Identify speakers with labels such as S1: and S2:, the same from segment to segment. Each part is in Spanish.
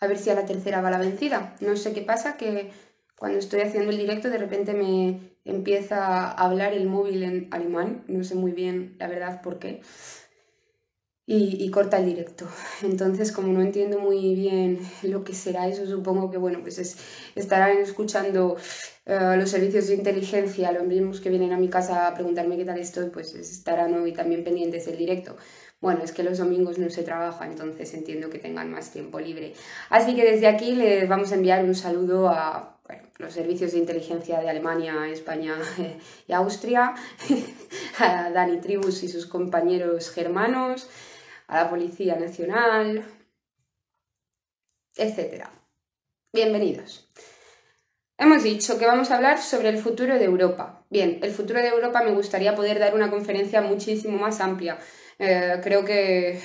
S1: a ver si a la tercera va la vencida. No sé qué pasa, que cuando estoy haciendo el directo de repente me empieza a hablar el móvil en alemán, no sé muy bien la verdad por qué, y, corta el directo. Entonces, como no entiendo muy bien lo que será eso, supongo que bueno, pues estarán escuchando eh, los servicios de inteligencia, los mismos que vienen a mi casa a preguntarme qué tal estoy, pues estarán hoy también pendientes del directo. Bueno, es que los domingos no se trabaja, entonces entiendo que tengan más tiempo libre. Así que desde aquí les vamos a enviar un saludo a los servicios de inteligencia de Alemania, España y Austria, a Dani Tribus y sus compañeros germanos, a la Policía Nacional, etc. Bienvenidos. Hemos dicho que vamos a hablar sobre el futuro de Europa. Bien, el futuro de Europa me gustaría poder dar una conferencia muchísimo más amplia. Eh, creo que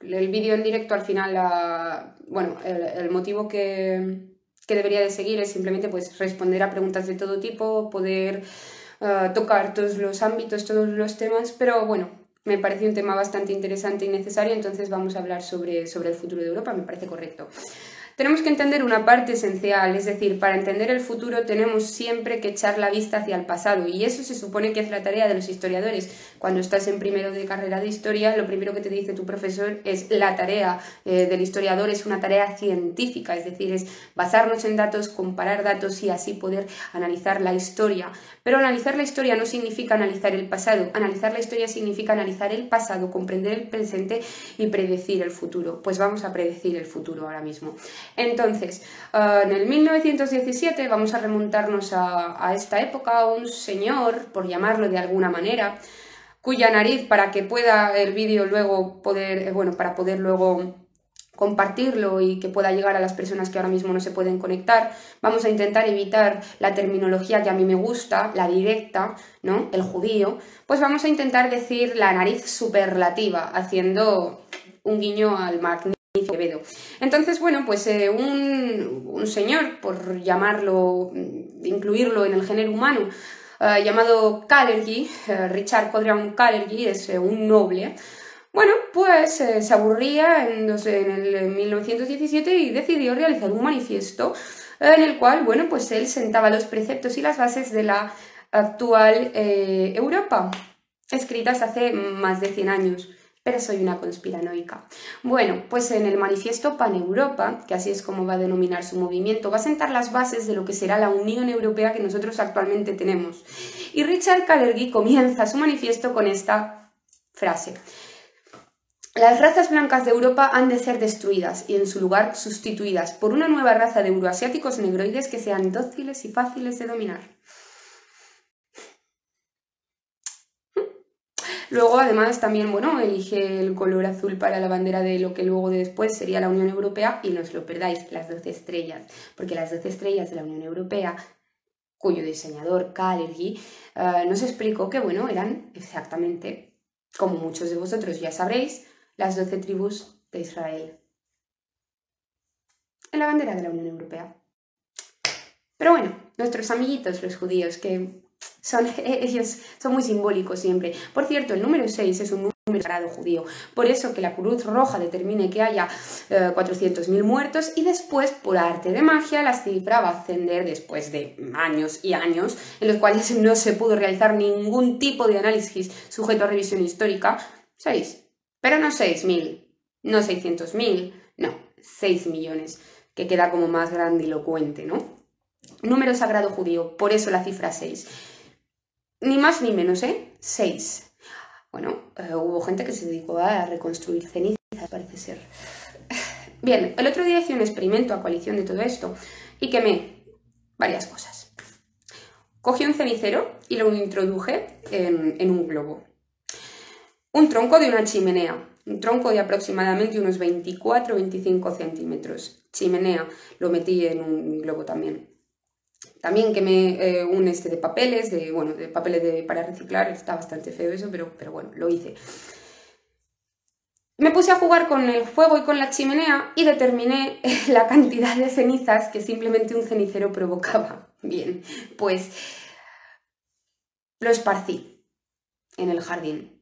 S1: el vídeo en directo al final, bueno, el motivo que, que debería de seguir es simplemente pues, responder a preguntas de todo tipo, poder eh, tocar todos los ámbitos, todos los temas, pero bueno, me parece un tema bastante interesante y necesario, entonces vamos a hablar sobre, sobre el futuro de Europa, me parece correcto tenemos que entender una parte esencial, es decir, para entender el futuro tenemos siempre que echar la vista hacia el pasado y eso se supone que es la tarea de los historiadores. Cuando estás en primero de carrera de historia, lo primero que te dice tu profesor es la tarea eh, del historiador es una tarea científica, es decir, es basarnos en datos, comparar datos y así poder analizar la historia. Pero analizar la historia no significa analizar el pasado, analizar la historia significa analizar el pasado, comprender el presente y predecir el futuro. Pues vamos a predecir el futuro ahora mismo. Entonces, eh, en el 1917 vamos a remontarnos a, esta época, un señor, por llamarlo de alguna manera, cuya nariz, para que pueda el vídeo luego poder, eh, bueno, para poder luego compartirlo y que pueda llegar a las personas que ahora mismo no se pueden conectar. Vamos a intentar evitar la terminología que a mí me gusta, la directa, ¿no? El judío. Pues vamos a intentar decir la nariz superlativa, haciendo un guiño al magnífico entonces, bueno, pues eh, un, señor, por llamarlo, incluirlo en el género humano, eh, llamado Kalergi, eh, Richard Codrian Kalergi, es un noble, bueno, pues se aburría en, en, el 1917 y decidió realizar un manifiesto en el cual, bueno, pues él sentaba los preceptos y las bases de la actual Europa, escritas hace más de 100 años pero soy una conspiranoica. Bueno, pues en el manifiesto Pan-Europa, que así es como va a denominar su movimiento, va a sentar las bases de lo que será la Unión Europea que nosotros actualmente tenemos. Y Richard Kalergi comienza su manifiesto con esta frase. Las razas blancas de Europa han de ser destruidas y en su lugar sustituidas por una nueva raza de euroasiáticos negroides que sean dóciles y fáciles de dominar. Luego, además, también, bueno, elige el color azul para la bandera de lo que luego después sería la Unión Europea y no os lo perdáis, las 12 estrellas, porque las 12 estrellas de la Unión Europea, cuyo diseñador, Kalergi, eh, nos explicó que, bueno, eran exactamente, como muchos de vosotros ya sabréis, las 12 tribus de Israel. En la bandera de la Unión Europea. Pero bueno, nuestros amiguitos los judíos, que son, ellos son muy simbólicos siempre. Por cierto, el número 6 es un número sagrado judío. Por eso que la Cruz Roja determine que haya 400.000 eh, muertos y después, por arte de magia, la cifra va a ascender después de años y años en los cuales no se pudo realizar ningún tipo de análisis sujeto a revisión histórica. 6. Pero no 6.000, no 600.000, no, 6 millones, que queda como más grandilocuente, ¿no? Número sagrado judío, por eso la cifra 6. Ni más ni menos, ¿eh? 6. Bueno, eh, hubo gente que se dedicó a reconstruir cenizas, parece ser. Bien, el otro día hice un experimento a coalición de todo esto y quemé varias cosas. Cogí un cenicero y lo introduje en, en un globo. Un tronco de una chimenea, un tronco de aproximadamente unos 24-25 centímetros. Chimenea, lo metí en un globo también. También quemé eh, un este de papeles, de, bueno, de papeles de, para reciclar, está bastante feo eso, pero, pero bueno, lo hice. Me puse a jugar con el fuego y con la chimenea y determiné la cantidad de cenizas que simplemente un cenicero provocaba. Bien, pues lo esparcí en el jardín.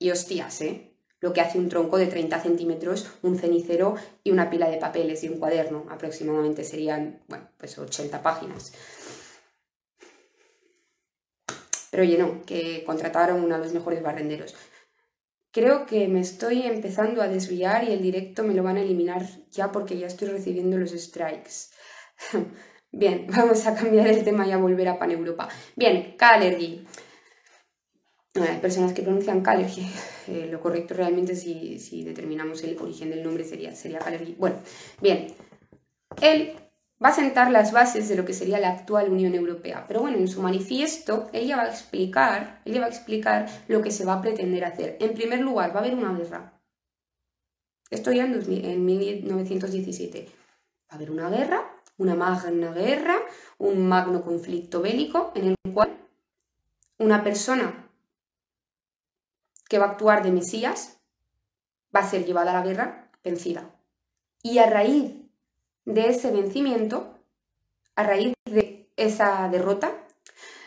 S1: Y hostias, ¿eh? Lo que hace un tronco de 30 centímetros, un cenicero y una pila de papeles y un cuaderno. Aproximadamente serían, bueno, pues 80 páginas. Pero oye, no, que contrataron de los mejores barrenderos. Creo que me estoy empezando a desviar y el directo me lo van a eliminar ya porque ya estoy recibiendo los strikes. Bien, vamos a cambiar el tema y a volver a Pan Europa. Bien, K-Allergy. Hay personas que pronuncian Kalergy. Eh, lo correcto realmente si, si, determinamos el origen del nombre sería, sería Bueno, bien. Él va a sentar las bases de lo que sería la actual Unión Europea. Pero bueno, en su manifiesto, ella va a explicar, ella va a explicar lo que se va a pretender hacer. En primer lugar, va a haber una guerra. Esto ya en, en 1917. Va a haber una guerra, una magna guerra, un magno conflicto bélico en el cual una persona que va a actuar de Mesías va a ser llevada a la guerra vencida. Y a raíz de ese vencimiento, a raíz de esa derrota,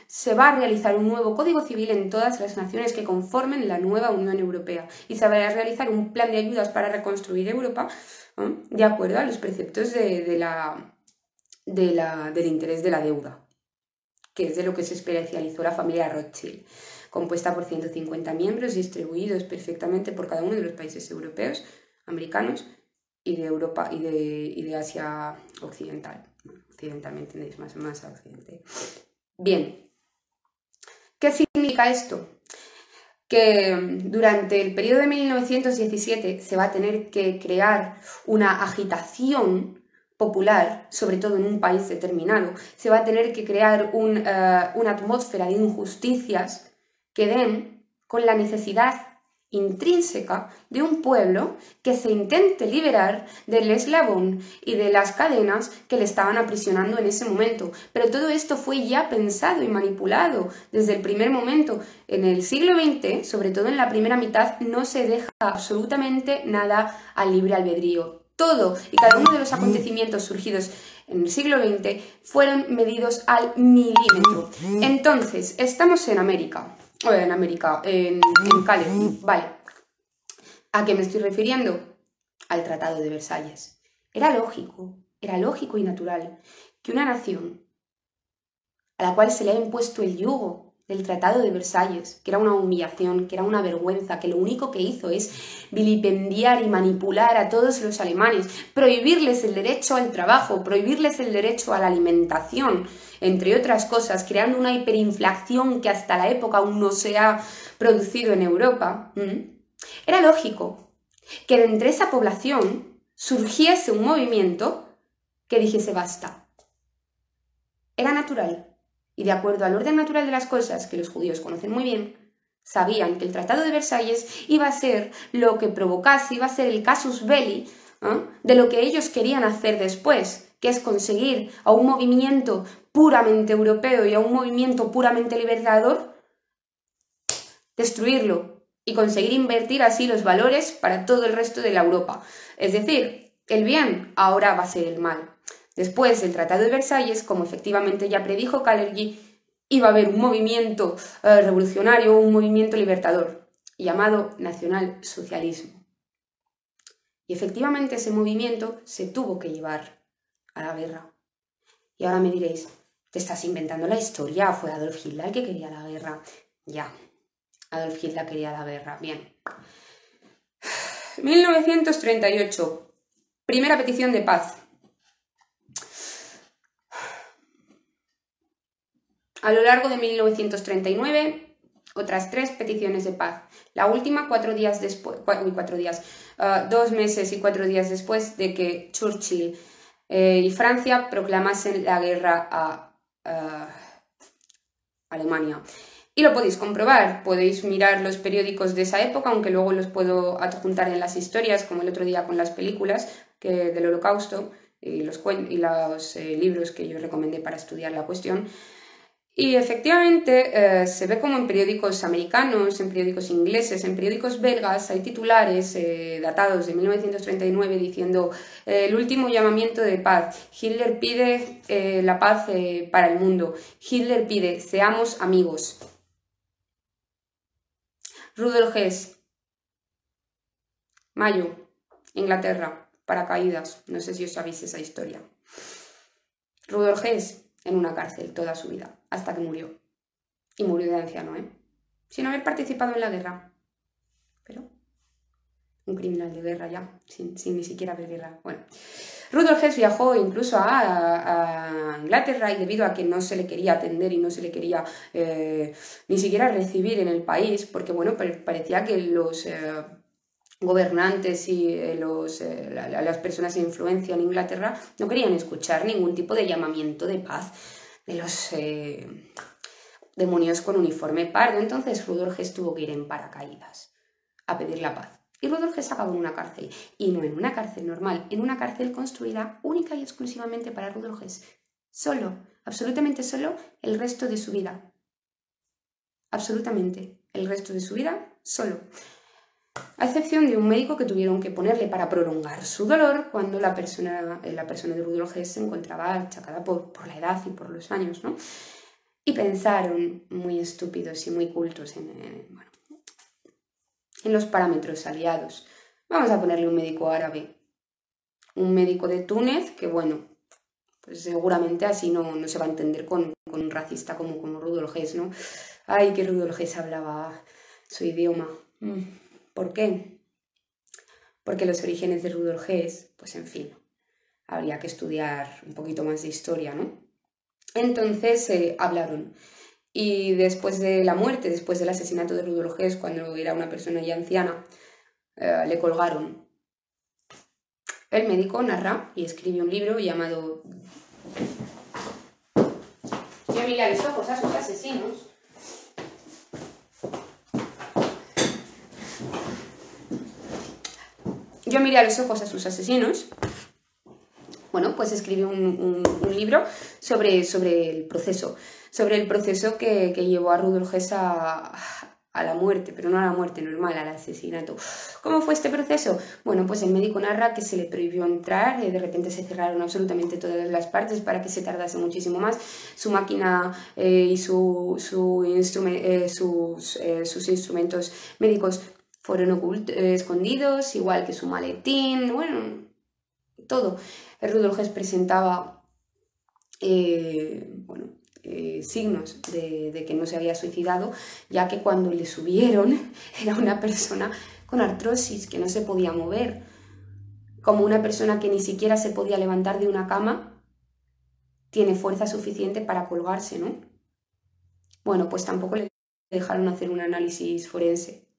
S1: se va a realizar un nuevo código civil en todas las naciones que conformen la nueva Unión Europea. Y se va a realizar un plan de ayudas para reconstruir Europa de acuerdo a los preceptos del interés de la deuda, que es de lo que se especializó la familia Rothschild compuesta por 150 miembros distribuidos perfectamente por cada uno de los países europeos, americanos y de Europa y de, de Asia Occidental. Occidental, ¿me entendéis? Más, más a Occidente. Bien, ¿qué significa esto? que durante el periodo de 1917 se va a tener que crear una agitación popular, sobre todo en un país determinado, se va a tener que crear eh, una atmósfera de injusticias que den con la necesidad intrínseca de un pueblo que se intente liberar del eslabón y de las cadenas que le estaban aprisionando en ese momento. Pero todo esto fue ya pensado y manipulado desde el primer momento. En el siglo XX, sobre todo en la primera mitad, no se deja absolutamente nada al libre albedrío. Todo y cada uno de los acontecimientos surgidos en el siglo XX fueron medidos al milímetro. Entonces, estamos en América en América, en, en vale. ¿A qué me estoy refiriendo? Al Tratado de Versalles. Era lógico, era lógico y natural que una nación a la cual se le ha impuesto el yugo del Tratado de Versalles, que era una humillación, que era una vergüenza, que lo único que hizo es vilipendiar y manipular a todos los alemanes, prohibirles el derecho al trabajo, prohibirles el derecho a la alimentación, entre otras cosas, creando una hiperinflación que hasta la época aún no se ha producido en Europa, era lógico que de entre esa población surgiese un movimiento que dijese basta. Era natural. Y de acuerdo al orden natural de las cosas, que los judíos conocen muy bien, sabían que el Tratado de Versalles iba a ser lo que provocase, iba a ser el casus belli de lo que ellos querían hacer después, que es conseguir a un movimiento puramente europeo y a un movimiento puramente libertador, destruirlo y conseguir invertir así los valores para todo el resto de la Europa. Es decir, el bien ahora va a ser el mal. Después del Tratado de Versalles, como efectivamente ya predijo Kalergi, iba a haber un movimiento eh, revolucionario, un movimiento libertador, llamado nacionalsocialismo. Y efectivamente ese movimiento se tuvo que llevar a la guerra. Y ahora me diréis, te estás inventando la historia, fue Adolf Hitler el que quería la guerra. Ya, Adolf Hitler quería la guerra, bien. 1938, primera petición de paz. A lo largo de 1939, otras tres peticiones de paz. La última cuatro días después, cuatro, días, ah, dos meses y cuatro días después de que Churchill eh, y Francia proclamasen la guerra a Alemania. Y lo podéis comprobar, podéis mirar los periódicos de esa época, aunque luego los puedo adjuntar en las historias, como el otro día con las películas que, del holocausto y los, y los eh, libros que yo recomendé para estudiar la cuestión. Y efectivamente eh, se ve como en periódicos americanos, en periódicos ingleses, en periódicos belgas hay titulares eh, datados de 1939 diciendo eh, el último llamamiento de paz. Hitler pide la paz para el mundo. Hitler pide seamos amigos. Rudolf Hess mayo, Inglaterra, paracaídas, no sé si os sabéis esa historia. Rudolf Hess en una cárcel toda su vida, hasta que murió. Y murió de anciano, ¿eh? Sin haber participado en la guerra. Pero un criminal de guerra ya, sin, ni siquiera haber guerra. Bueno, Rudolf Hess viajó incluso a, Inglaterra y debido a que no se le quería atender y no se le quería eh, ni siquiera recibir en el país, porque bueno, parecía que los... Eh, gobernantes y eh, los, las personas de influencia en Inglaterra no querían escuchar ningún tipo de llamamiento de paz de los demonios con uniforme pardo. Entonces Rudolf Hess tuvo que ir en paracaídas a pedir la paz. Y Rudolf Hess acabó en una cárcel. Y no en una cárcel normal, en una cárcel construida única y exclusivamente para Rudolf Hess. Solo, absolutamente solo, el resto de su vida. Absolutamente, el resto de su vida, solo. A excepción de un médico que tuvieron que ponerle para prolongar su dolor cuando la persona, eh, la persona de Rudolf Hess se encontraba achacada por, por la edad y por los años, ¿no? Y pensaron, muy estúpidos y muy cultos, en, en los parámetros aliados. Vamos a ponerle un médico árabe, un médico de Túnez, que bueno, pues seguramente así no, no se va a entender con, un racista como, como Rudolf Hess, ¿no? Ay, que Rudolf Hess hablaba su idioma. Mm, ¿Por qué? Porque los orígenes de Rudolf Hess, pues en fin, habría que estudiar un poquito más de historia, ¿no? Entonces eh, hablaron. Y después de la muerte, después del asesinato de Rudolf Hess, cuando era una persona ya anciana, eh, le colgaron. El médico narra y escribe un libro llamado Yo miré a los ojos a sus asesinos. Yo miré a los ojos a sus asesinos bueno, pues escribió un, libro sobre, sobre, el proceso, sobre el proceso que, llevó a Rudolf Hess a, la muerte, pero no a la muerte normal, al asesinato. ¿Cómo fue este proceso? Bueno, pues el médico narra que se le prohibió entrar, eh, de repente se cerraron absolutamente todas las partes para que se tardase muchísimo más. Su máquina eh, y su, eh, sus, sus instrumentos médicos fueron escondidos, igual que su maletín, bueno, todo. Rudolf Hess presentaba eh, bueno, eh, signos de, que no se había suicidado, ya que cuando le subieron era una persona con artrosis, que no se podía mover, como una persona que ni siquiera se podía levantar de una cama, tiene fuerza suficiente para colgarse, ¿no? Bueno, pues tampoco le dejaron hacer un análisis forense.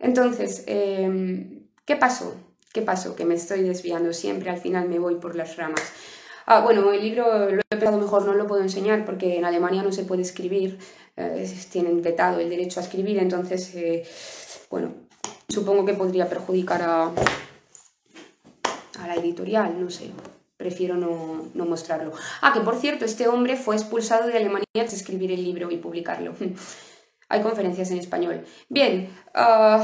S1: Entonces, em, ¿qué pasó? ¿Qué pasó? Que me estoy desviando siempre, al final me voy por las ramas. Ah, bueno, el libro lo he pensado mejor, no lo puedo enseñar porque en Alemania no se puede escribir, eh, tienen vetado el derecho a escribir, entonces, eh, bueno, supongo que podría perjudicar a, la editorial, no sé, prefiero no, no, mostrarlo. Ah, que por cierto, este hombre fue expulsado de Alemania tras escribir el libro y publicarlo. Hay conferencias en español. Bien, uh,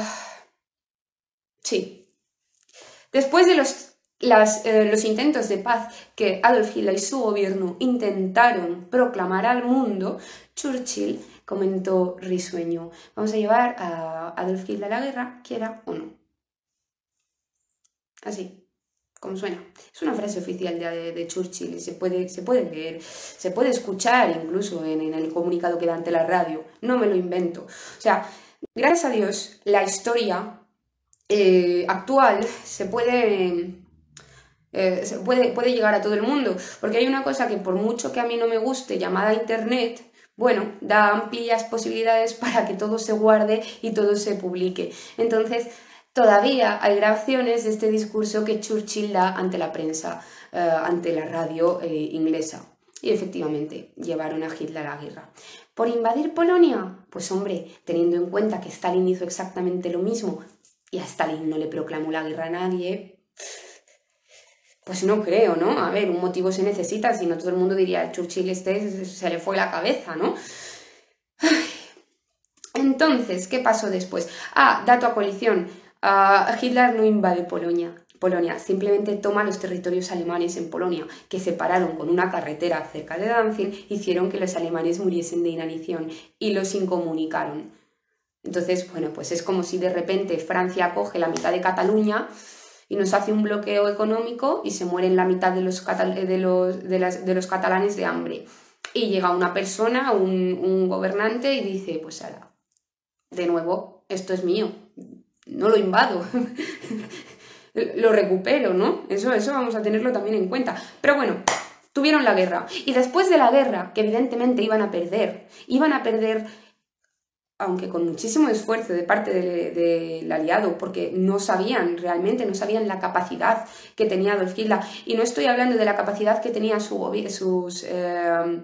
S1: sí, Después de eh, los, intentos de paz que Adolf Hitler y su gobierno intentaron proclamar al mundo, Churchill comentó risueño, vamos a llevar a Adolf Hitler a la guerra, quiera o no. Así, Es una frase oficial de, Churchill y se puede, se puede leer, se puede escuchar incluso en, el comunicado que da ante la radio. No me lo invento. O sea, gracias a Dios, la historia eh, actual se puede, eh, puede, puede llegar a todo el mundo. Porque hay una cosa que por mucho que a mí no me guste, llamada Internet, bueno, da amplias posibilidades para que todo se guarde y todo se publique. Entonces, todavía hay grabaciones de este discurso que Churchill da ante la prensa, eh, ante la radio inglesa. Y efectivamente, llevaron a Hitler a la guerra. ¿Por invadir Polonia? Pues hombre, teniendo en cuenta que Stalin hizo exactamente lo mismo y a Stalin no le proclamó la guerra a nadie, pues no creo, ¿no? A ver, un motivo se necesita, si no todo el mundo diría, Churchill este se le fue la cabeza, ¿no? Entonces, ¿qué pasó después? Ah, dato a colisión. Hitler no invade Polonia. Polonia simplemente toma los territorios alemanes en Polonia, que separaron con una carretera cerca de Danzig, hicieron que los alemanes muriesen de inanición y los incomunicaron. Entonces, bueno, pues es como si de repente Francia coge la mitad de Cataluña y nos hace un bloqueo económico y se mueren la mitad de los catalanes de hambre. Y llega una persona, un, un gobernante y dice, pues ahora, de nuevo, esto es mío, no lo invado, lo recupero, ¿no? Eso, eso vamos a tenerlo también en cuenta. Pero bueno, tuvieron la guerra. Y después de la guerra, que evidentemente iban a perder, iban a perder aunque con muchísimo esfuerzo de parte del aliado, porque no sabían realmente, no sabían la capacidad que tenía Adolf Hitler. Y no estoy hablando de la capacidad que tenían sus, eh, eh,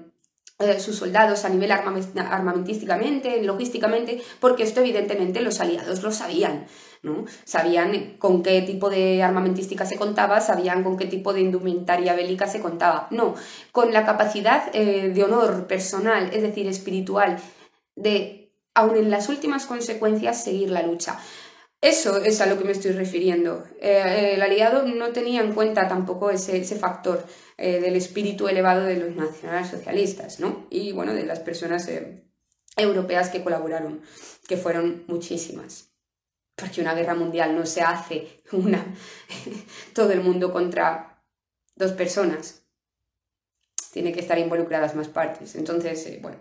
S1: sus soldados a nivel armamentísticamente, logísticamente, porque esto evidentemente los aliados lo sabían. ¿no? Sabían con qué tipo de armamentística se contaba, sabían con qué tipo de indumentaria bélica se contaba. No, con la capacidad eh, de honor personal, es decir, espiritual, de aun en las últimas consecuencias, seguir la lucha. Eso es a lo que me estoy refiriendo. Eh, el aliado no tenía en cuenta tampoco ese, factor eh, del espíritu elevado de los nacionalsocialistas, ¿no? Y bueno, de las personas eh, europeas que colaboraron, que fueron muchísimas. Porque una guerra mundial no se hace una todo el mundo contra dos personas. Tiene que estar involucradas más partes. Entonces, bueno,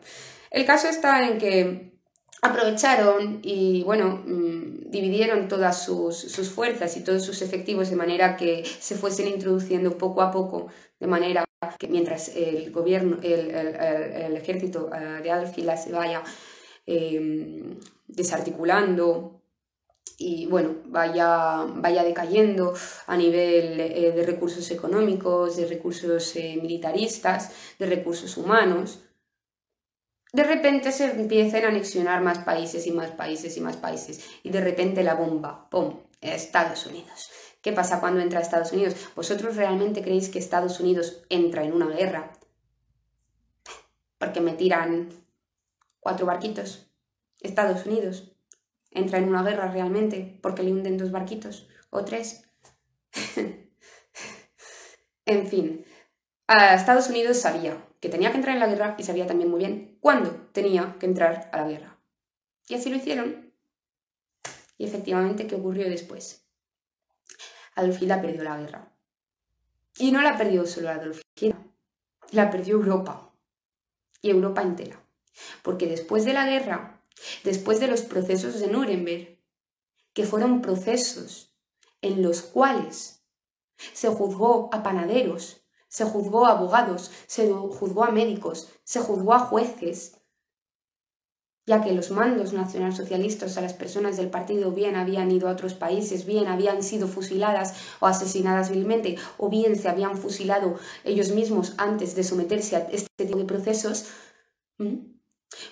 S1: el caso está en que aprovecharon y, bueno, mm, dividieron todas sus, fuerzas y todos sus efectivos de manera que se fuesen introduciendo poco a poco, de manera que mientras el gobierno, el, ejército eh, de Adolf Hitler se vaya em, desarticulando y bueno, vaya, vaya decayendo a nivel eh, de recursos económicos, de recursos eh, militaristas, de recursos humanos, de repente se empiezan a anexionar más países y más países y más países. Y de repente la bomba, ¡pum!, Estados Unidos. ¿Qué pasa cuando entra Estados Unidos? ¿Vosotros realmente creéis que Estados Unidos entra en una guerra? Porque me tiran cuatro barquitos. Estados Unidos entra en una guerra realmente porque le hunden dos barquitos o tres. en fin, Estados Unidos sabía que tenía que entrar en la guerra y sabía también muy bien cuándo tenía que entrar a la guerra. Y así lo hicieron. Y efectivamente, ¿qué ocurrió después? Adolf Hitler perdió la guerra. Y no la perdió solo Adolf Hitler, la perdió Europa. Y Europa entera. Porque después de la guerra, después de los procesos de Nuremberg, que fueron procesos en los cuales se juzgó a panaderos se juzgó a abogados, se juzgó a médicos, se juzgó a jueces, ya que los mandos nacionalsocialistas a las personas del partido bien habían ido a otros países, bien habían sido fusiladas o asesinadas vilmente, o bien se habían fusilado ellos mismos antes de someterse a este tipo de procesos.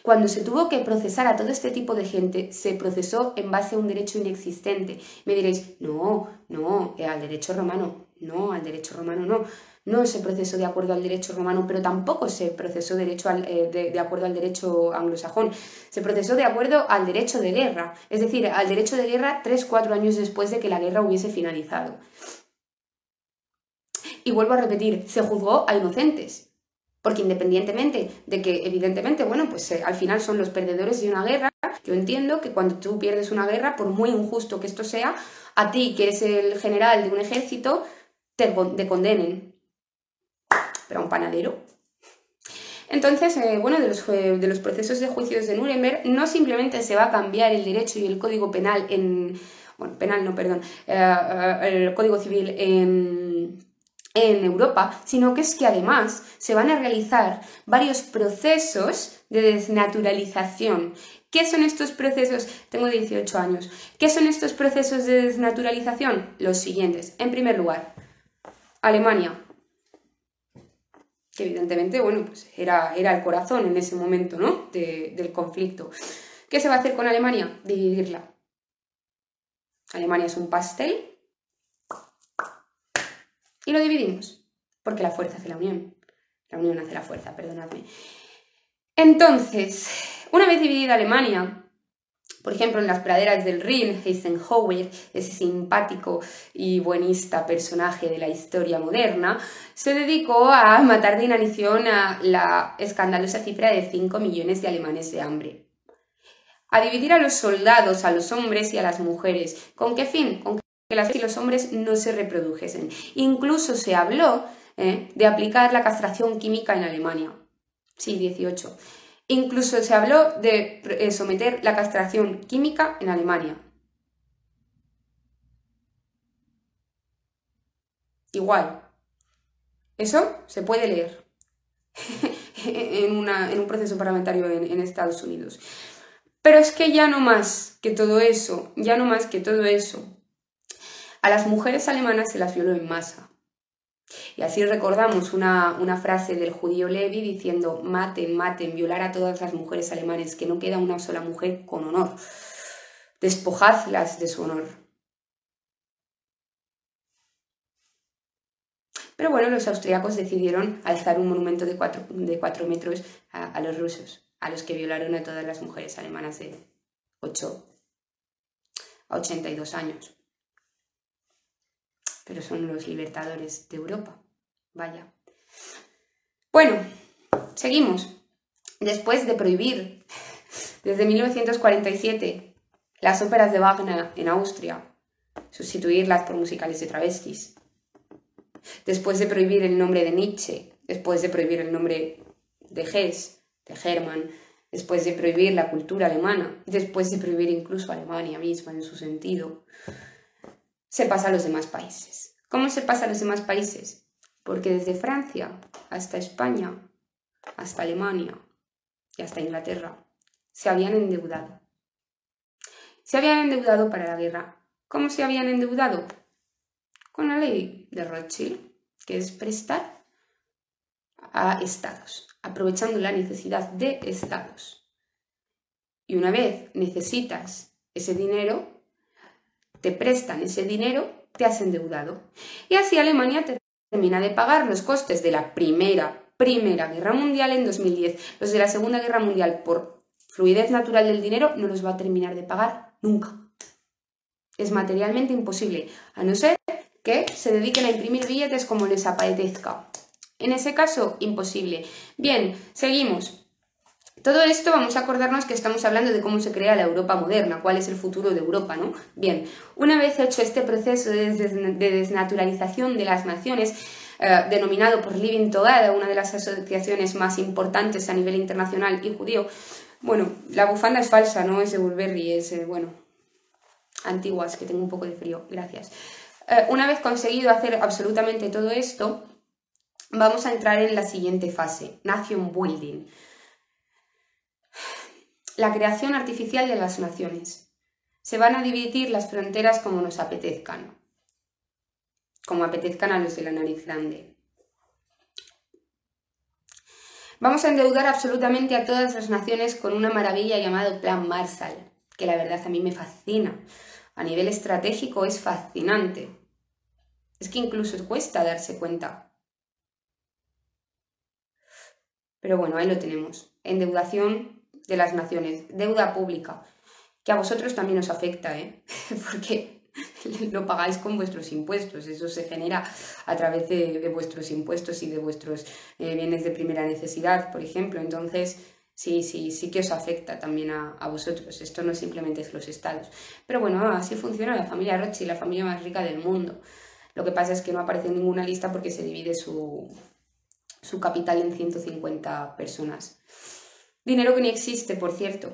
S1: Cuando se tuvo que procesar a todo este tipo de gente, se procesó en base a un derecho inexistente. Me diréis, no, no, al derecho romano, no, al derecho romano no no se procesó de acuerdo al derecho romano, pero tampoco se procesó derecho eh, de, acuerdo al derecho anglosajón. Se procesó de acuerdo al derecho de guerra, es decir, al derecho de guerra tres, cuatro años después de que la guerra hubiese finalizado. Y vuelvo a repetir, se juzgó a inocentes, porque independientemente de que, evidentemente, bueno, pues eh, al final son los perdedores de una guerra, yo entiendo que cuando tú pierdes una guerra, por muy injusto que esto sea, a ti, que eres el general de un ejército, te condenen pero a un panadero. Entonces, eh, bueno, de los, de los, procesos de juicios de Nuremberg no simplemente se va a cambiar el derecho y el código penal en, bueno, penal no, perdón, eh, eh, el código civil en, en Europa, sino que es que además se van a realizar varios procesos de desnaturalización. ¿Qué son estos procesos? Tengo 18 años. ¿Qué son estos procesos de desnaturalización? Los siguientes. En primer lugar, Alemania que evidentemente, bueno, pues era, era el corazón en ese momento, ¿no? del conflicto. ¿Qué se va a hacer con Alemania? Dividirla. Alemania es un pastel y lo dividimos, porque la fuerza hace la unión. La unión hace la fuerza, perdonadme. Entonces, una vez dividida Alemania, por ejemplo, en las praderas del Rin, Eisenhower, ese simpático y buenista personaje de la historia moderna, se dedicó a matar de inanición a la escandalosa cifra de 5 millones de alemanes de hambre. a dividir a los soldados, a los hombres y a las mujeres. ¿Con qué fin? Con que las y los hombres no se reprodujesen. Incluso se habló ¿eh? de aplicar la castración química en Alemania. Sí, 18. Incluso se habló de eh, someter la castración química en Alemania. Igual. Eso se puede leer en, un proceso parlamentario en Estados Unidos. Pero es que ya no más que todo eso, ya no más que todo eso. A las mujeres alemanas se las violó en masa. Y así recordamos una, una, frase del judío Levi diciendo, maten, maten, violar a todas las mujeres alemanes, que no queda una sola mujer con honor. Despojadlas de su honor. Pero bueno, los austriacos decidieron alzar un monumento de cuatro, de cuatro metros a los rusos a los que violaron a todas las mujeres alemanas de 8 a 82 años. Pero son los libertadores de Europa. Vaya. Bueno, seguimos. Después de prohibir desde 1947 las óperas de Wagner en Austria, sustituirlas por musicales de travestis, después de prohibir el nombre de Nietzsche, después de prohibir el nombre de Hess, de Hermann, después de prohibir la cultura alemana, después de prohibir incluso Alemania misma en su sentido, se pasa a los demás países. ¿Cómo se pasa a los demás países? Porque desde Francia hasta España, hasta Alemania y hasta Inglaterra se habían endeudado. Se habían endeudado para la guerra. ¿Cómo se habían endeudado? Con la ley de Rothschild, que es prestar a estados aprovechando la necesidad de estados. Y una vez necesitas ese dinero, te prestan ese dinero, te has endeudado. Y así Alemania termina de pagar los costes de la primera, primera guerra mundial en 2010. Los de la segunda guerra mundial, por fluidez natural del dinero, no los va a terminar de pagar nunca. Es materialmente imposible, a no ser que se dediquen a imprimir billetes como les apetezca. En ese caso, imposible. Bien, seguimos. Todo esto vamos a acordarnos que estamos hablando de cómo se crea la Europa moderna, cuál es el futuro de Europa, ¿no? Bien, una vez hecho este proceso de, desnaturalización de las naciones, eh, denominado por Living Together, una de las asociaciones más importantes a nivel internacional y judío, bueno, la bufanda es falsa, no es de Burberry, es, eh, bueno, antiguas, que tengo un poco de frío, gracias. Eh, una vez conseguido hacer absolutamente todo esto, Vamos a entrar en la siguiente fase, Nation Building. La creación artificial de las naciones. Se van a dividir las fronteras como nos apetezcan, como apetezcan a los de la nariz grande. Vamos a endeudar absolutamente a todas las naciones con una maravilla llamada Plan Marshall, que la verdad a mí me fascina. A nivel estratégico es fascinante. Es que incluso cuesta darse cuenta. Pero bueno, ahí lo tenemos. Endeudación de las naciones, deuda pública, que a vosotros también os afecta, ¿eh? porque lo pagáis con vuestros impuestos, eso se genera a través de, vuestros impuestos y de vuestros eh, bienes de primera necesidad, por ejemplo. Entonces, sí, sí, sí que os afecta también a, a, vosotros. Esto no simplemente es los estados. Pero bueno, así funciona la familia Rothschild, la familia más rica del mundo. Lo que pasa es que no aparece en ninguna lista porque se divide su, su capital en 150 personas. Dinero que ni existe, por cierto.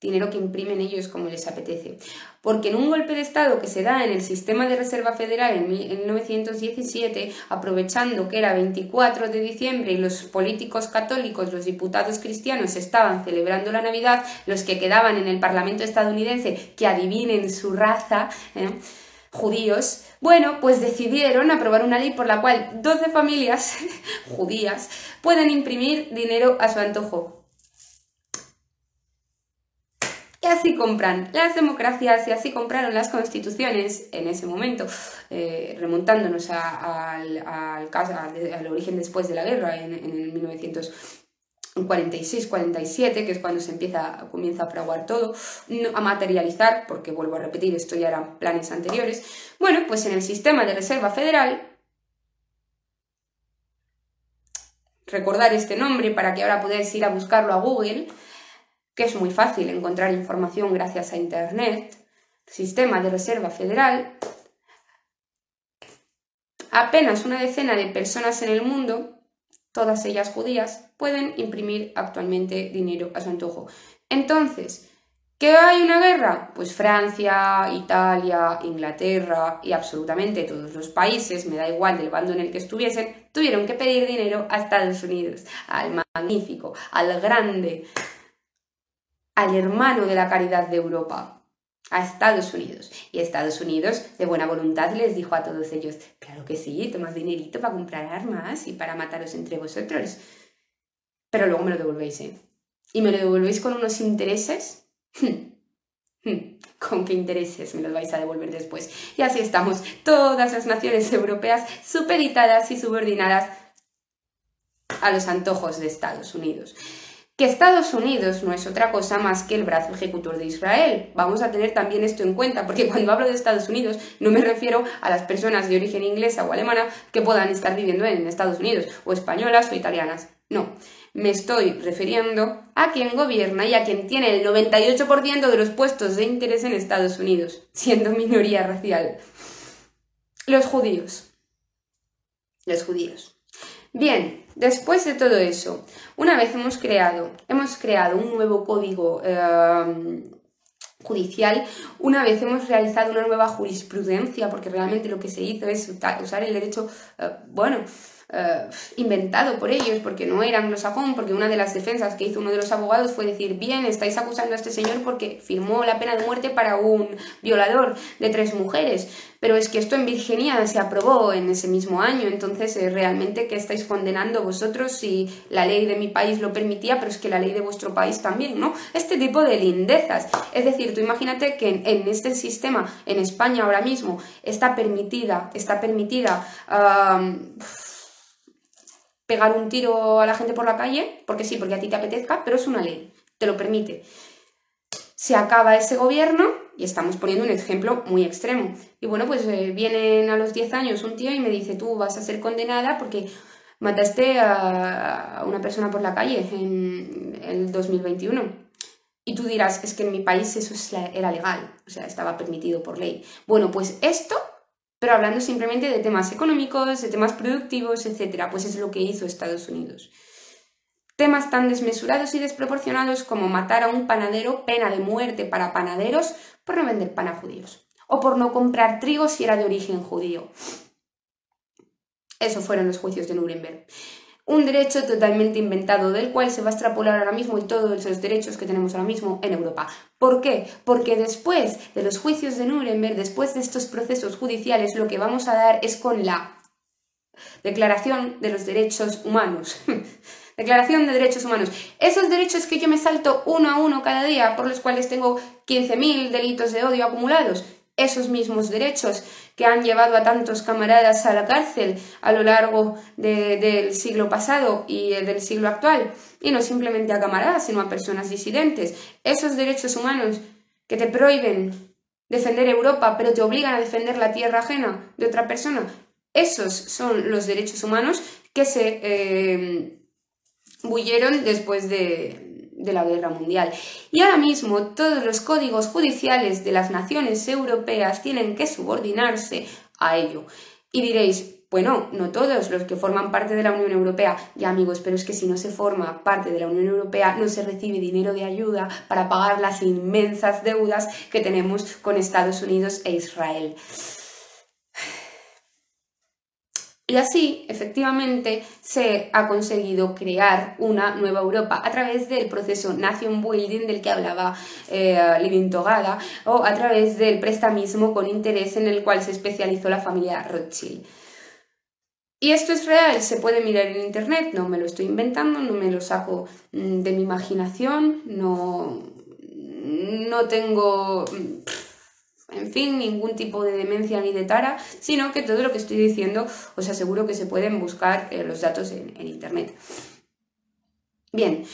S1: Dinero que imprimen ellos como les apetece. Porque en un golpe de Estado que se da en el sistema de Reserva Federal en 1917, aprovechando que era 24 de diciembre y los políticos católicos, los diputados cristianos estaban celebrando la Navidad, los que quedaban en el Parlamento estadounidense, que adivinen su raza, ¿eh? judíos, bueno, pues decidieron aprobar una ley por la cual 12 familias judías pueden imprimir dinero a su antojo. Y así compran las democracias y así compraron las constituciones en ese momento, eh, remontándonos al, al, origen después de la guerra, en, en el 1900. 46-47, que es cuando se empieza, comienza a fraguar todo, a materializar, porque vuelvo a repetir, esto ya eran planes anteriores. Bueno, pues en el sistema de reserva federal, recordar este nombre para que ahora podáis ir a buscarlo a Google, que es muy fácil encontrar información gracias a Internet, sistema de reserva federal, apenas una decena de personas en el mundo, todas ellas judías, pueden imprimir actualmente dinero a su antojo. Entonces, ¿qué hay una guerra? Pues Francia, Italia, Inglaterra y absolutamente todos los países, me da igual del bando en el que estuviesen, tuvieron que pedir dinero a Estados Unidos, al magnífico, al grande, al hermano de la caridad de Europa, a Estados Unidos. Y Estados Unidos, de buena voluntad, les dijo a todos ellos, claro que sí, tomad dinerito para comprar armas y para mataros entre vosotros. Pero luego me lo devolvéis, ¿eh? ¿Y me lo devolvéis con unos intereses? ¿Con qué intereses me los vais a devolver después? Y así estamos, todas las naciones europeas supeditadas y subordinadas a los antojos de Estados Unidos que Estados Unidos no es otra cosa más que el brazo ejecutor de Israel. Vamos a tener también esto en cuenta, porque cuando hablo de Estados Unidos no me refiero a las personas de origen inglesa o alemana que puedan estar viviendo en Estados Unidos, o españolas o italianas. No, me estoy refiriendo a quien gobierna y a quien tiene el 98% de los puestos de interés en Estados Unidos, siendo minoría racial. Los judíos. Los judíos. Bien, después de todo eso, una vez hemos creado, hemos creado un nuevo código eh, judicial, una vez hemos realizado una nueva jurisprudencia, porque realmente lo que se hizo es usar el derecho, eh, bueno, eh, inventado por ellos, porque no era anglosajón, porque una de las defensas que hizo uno de los abogados fue decir, bien, estáis acusando a este señor porque firmó la pena de muerte para un violador de tres mujeres, pero es que esto en Virginia se aprobó en ese mismo año, entonces eh, realmente que estáis condenando vosotros si la ley de mi país lo permitía, pero es que la ley de vuestro país también, ¿no? Este tipo de lindezas. Es decir, tú imagínate que en, este sistema, en España ahora mismo, está permitida, está permitida pegar un tiro a la gente por la calle, porque sí, porque a ti te apetezca, pero es una ley, te lo permite. Se acaba ese gobierno y estamos poniendo un ejemplo muy extremo. Y bueno, pues eh, vienen a los 10 años un tío y me dice, tú vas a ser condenada porque mataste a una persona por la calle en el 2021. Y tú dirás, es que en mi país eso era legal, o sea, estaba permitido por ley. Bueno, pues esto pero hablando simplemente de temas económicos, de temas productivos, etc., pues es lo que hizo Estados Unidos. Temas tan desmesurados y desproporcionados como matar a un panadero, pena de muerte para panaderos por no vender pan a judíos, o por no comprar trigo si era de origen judío. Eso fueron los juicios de Nuremberg un derecho totalmente inventado del cual se va a extrapolar ahora mismo y todos los derechos que tenemos ahora mismo en Europa. ¿Por qué? Porque después de los juicios de Nuremberg, después de estos procesos judiciales, lo que vamos a dar es con la Declaración de los Derechos Humanos. Declaración de Derechos Humanos. Esos derechos que yo me salto uno a uno cada día, por los cuales tengo 15.000 delitos de odio acumulados, esos mismos derechos que han llevado a tantos camaradas a la cárcel a lo largo del siglo pasado y del siglo actual, y no simplemente a camaradas, sino a personas disidentes. Esos derechos humanos que te prohíben defender Europa, pero te obligan a defender la tierra ajena de otra persona, esos son los derechos humanos que se eh, después de, de la guerra mundial. Y ahora mismo todos los códigos judiciales de las naciones europeas tienen que subordinarse a ello. Y diréis, bueno, no todos los que forman parte de la Unión Europea, ya amigos, pero es que si no se forma parte de la Unión Europea no se recibe dinero de ayuda para pagar las inmensas deudas que tenemos con Estados Unidos e Israel. Y así, efectivamente, se ha conseguido crear una nueva Europa a través del proceso Nation Building del que hablaba eh, Living Togada o a través del prestamismo con interés en el cual se especializó la familia Rothschild. Y esto es real, se puede mirar en internet, no me lo estoy inventando, no me lo saco mm, de mi imaginación, no, no tengo en fin, ningún tipo de demencia ni de tara, sino que todo lo que estoy diciendo os aseguro que se pueden buscar eh, los datos en, Internet. Bien,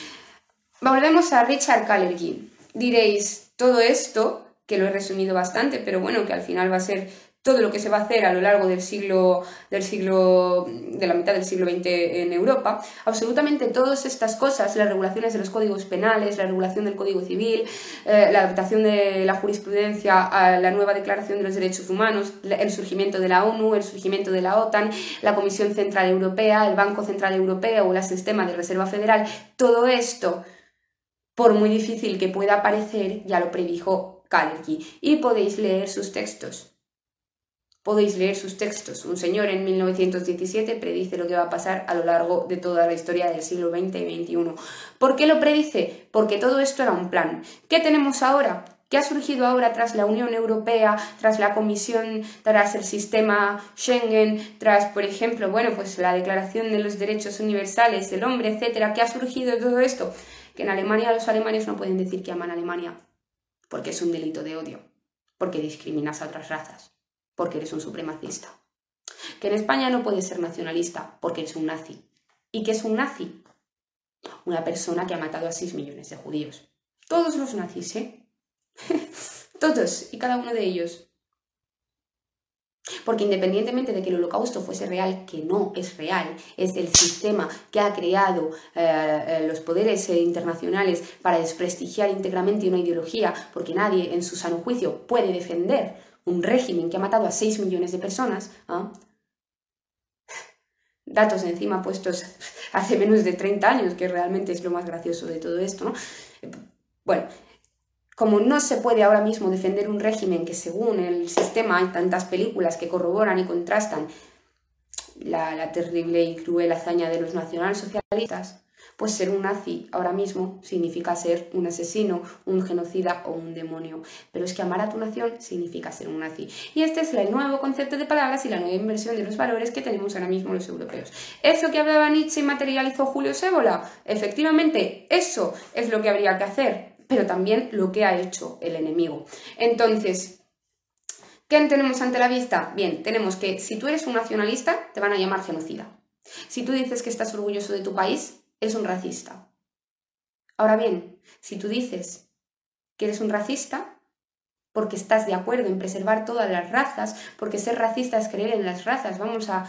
S1: volvemos a Richard Kalergin. Diréis, todo esto, que lo he resumido bastante, pero bueno, que al final va a ser todo lo que se va a hacer a lo largo del siglo, del siglo, de la mitad del siglo XX en Europa, absolutamente todas estas cosas, las regulaciones de los códigos penales, la regulación del Código Civil, eh, la adaptación de la jurisprudencia a la nueva Declaración de los Derechos Humanos, el surgimiento de la ONU, el surgimiento de la OTAN, la Comisión Central Europea, el Banco Central Europeo o el sistema de Reserva Federal, todo esto, por muy difícil que pueda parecer, ya lo predijo Kalergi y podéis leer sus textos. Podéis leer sus textos. Un señor en 1917 predice lo que va a pasar a lo largo de toda la historia del siglo XX y XXI. ¿Por qué lo predice? Porque todo esto era un plan. ¿Qué tenemos ahora? ¿Qué ha surgido ahora tras la Unión Europea, tras la Comisión, tras el sistema Schengen, tras, por ejemplo, bueno, pues la Declaración de los Derechos Universales del Hombre, etcétera? ¿Qué ha surgido de todo esto? Que en Alemania los alemanes no pueden decir que aman a Alemania, porque es un delito de odio, porque discriminas a otras razas porque eres un supremacista. Que en España no puedes ser nacionalista porque eres un nazi. ¿Y qué es un nazi? Una persona que ha matado a 6 millones de judíos. Todos los nazis, ¿eh? Todos y cada uno de ellos. Porque independientemente de que el holocausto fuese real, que no es real, es el sistema que ha creado eh, eh, los poderes eh, internacionales para desprestigiar íntegramente una ideología, porque nadie en su sano juicio puede defender un régimen que ha matado a 6 millones de personas, ¿ah? datos encima puestos hace menos de 30 años, que realmente es lo más gracioso de todo esto, Bueno, como no se puede ahora mismo defender un régimen que según el sistema hay tantas películas que corroboran y contrastan la, la terrible y cruel hazaña de los nacionalsocialistas, pues ser un nazi ahora mismo significa ser un asesino, un genocida o un demonio. Pero es que amar a tu nación significa ser un nazi. Y este es el nuevo concepto de palabras y la nueva inversión de los valores que tenemos ahora mismo los europeos. ¿Eso que hablaba Nietzsche y materializó Julio Sébola? Efectivamente, eso es lo que habría que hacer, pero también lo que ha hecho el enemigo. Entonces, ¿Qué tenemos ante la vista? Bien, tenemos que si tú eres un nacionalista, te van a llamar genocida. Si tú dices que estás orgulloso de tu país, es un racista. Ahora bien, si tú dices que eres un racista, porque estás de acuerdo en preservar todas las razas, porque ser racista es creer en las razas, vamos a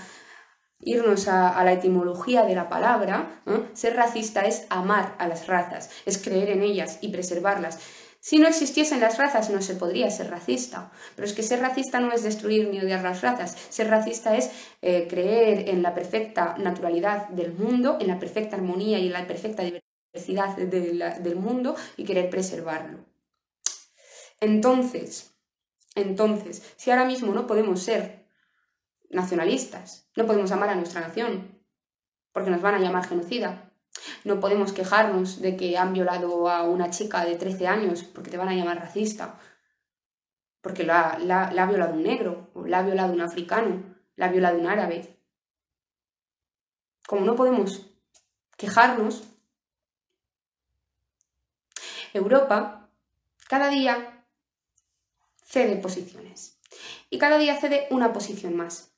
S1: irnos a, la etimología de la palabra, ser racista es amar a las razas, es creer en ellas y preservarlas. Si no existiesen las razas no se podría ser racista, pero es que ser racista no es destruir ni odiar las razas, ser racista es eh, creer en la perfecta naturalidad del mundo, en la perfecta armonía y en la perfecta diversidad del mundo y querer preservarlo. Entonces, entonces, si ahora mismo no podemos ser nacionalistas, no podemos amar a nuestra nación, porque nos van a llamar genocida, no podemos quejarnos de que han violado a una chica de 13 años porque te van a llamar racista, porque la, ha violado un negro, o la ha violado un africano, la ha violado un árabe. Como no podemos quejarnos, Europa cada día cede posiciones y cada día cede una posición más.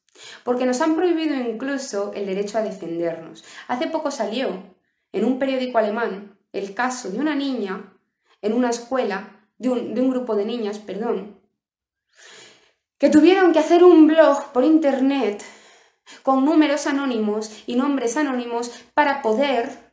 S1: Porque nos han prohibido incluso el derecho a defendernos. Hace poco salió en un periódico alemán el caso de una niña en una escuela, de un, grupo de niñas, perdón, que tuvieron que hacer un blog por internet con números anónimos y nombres anónimos para poder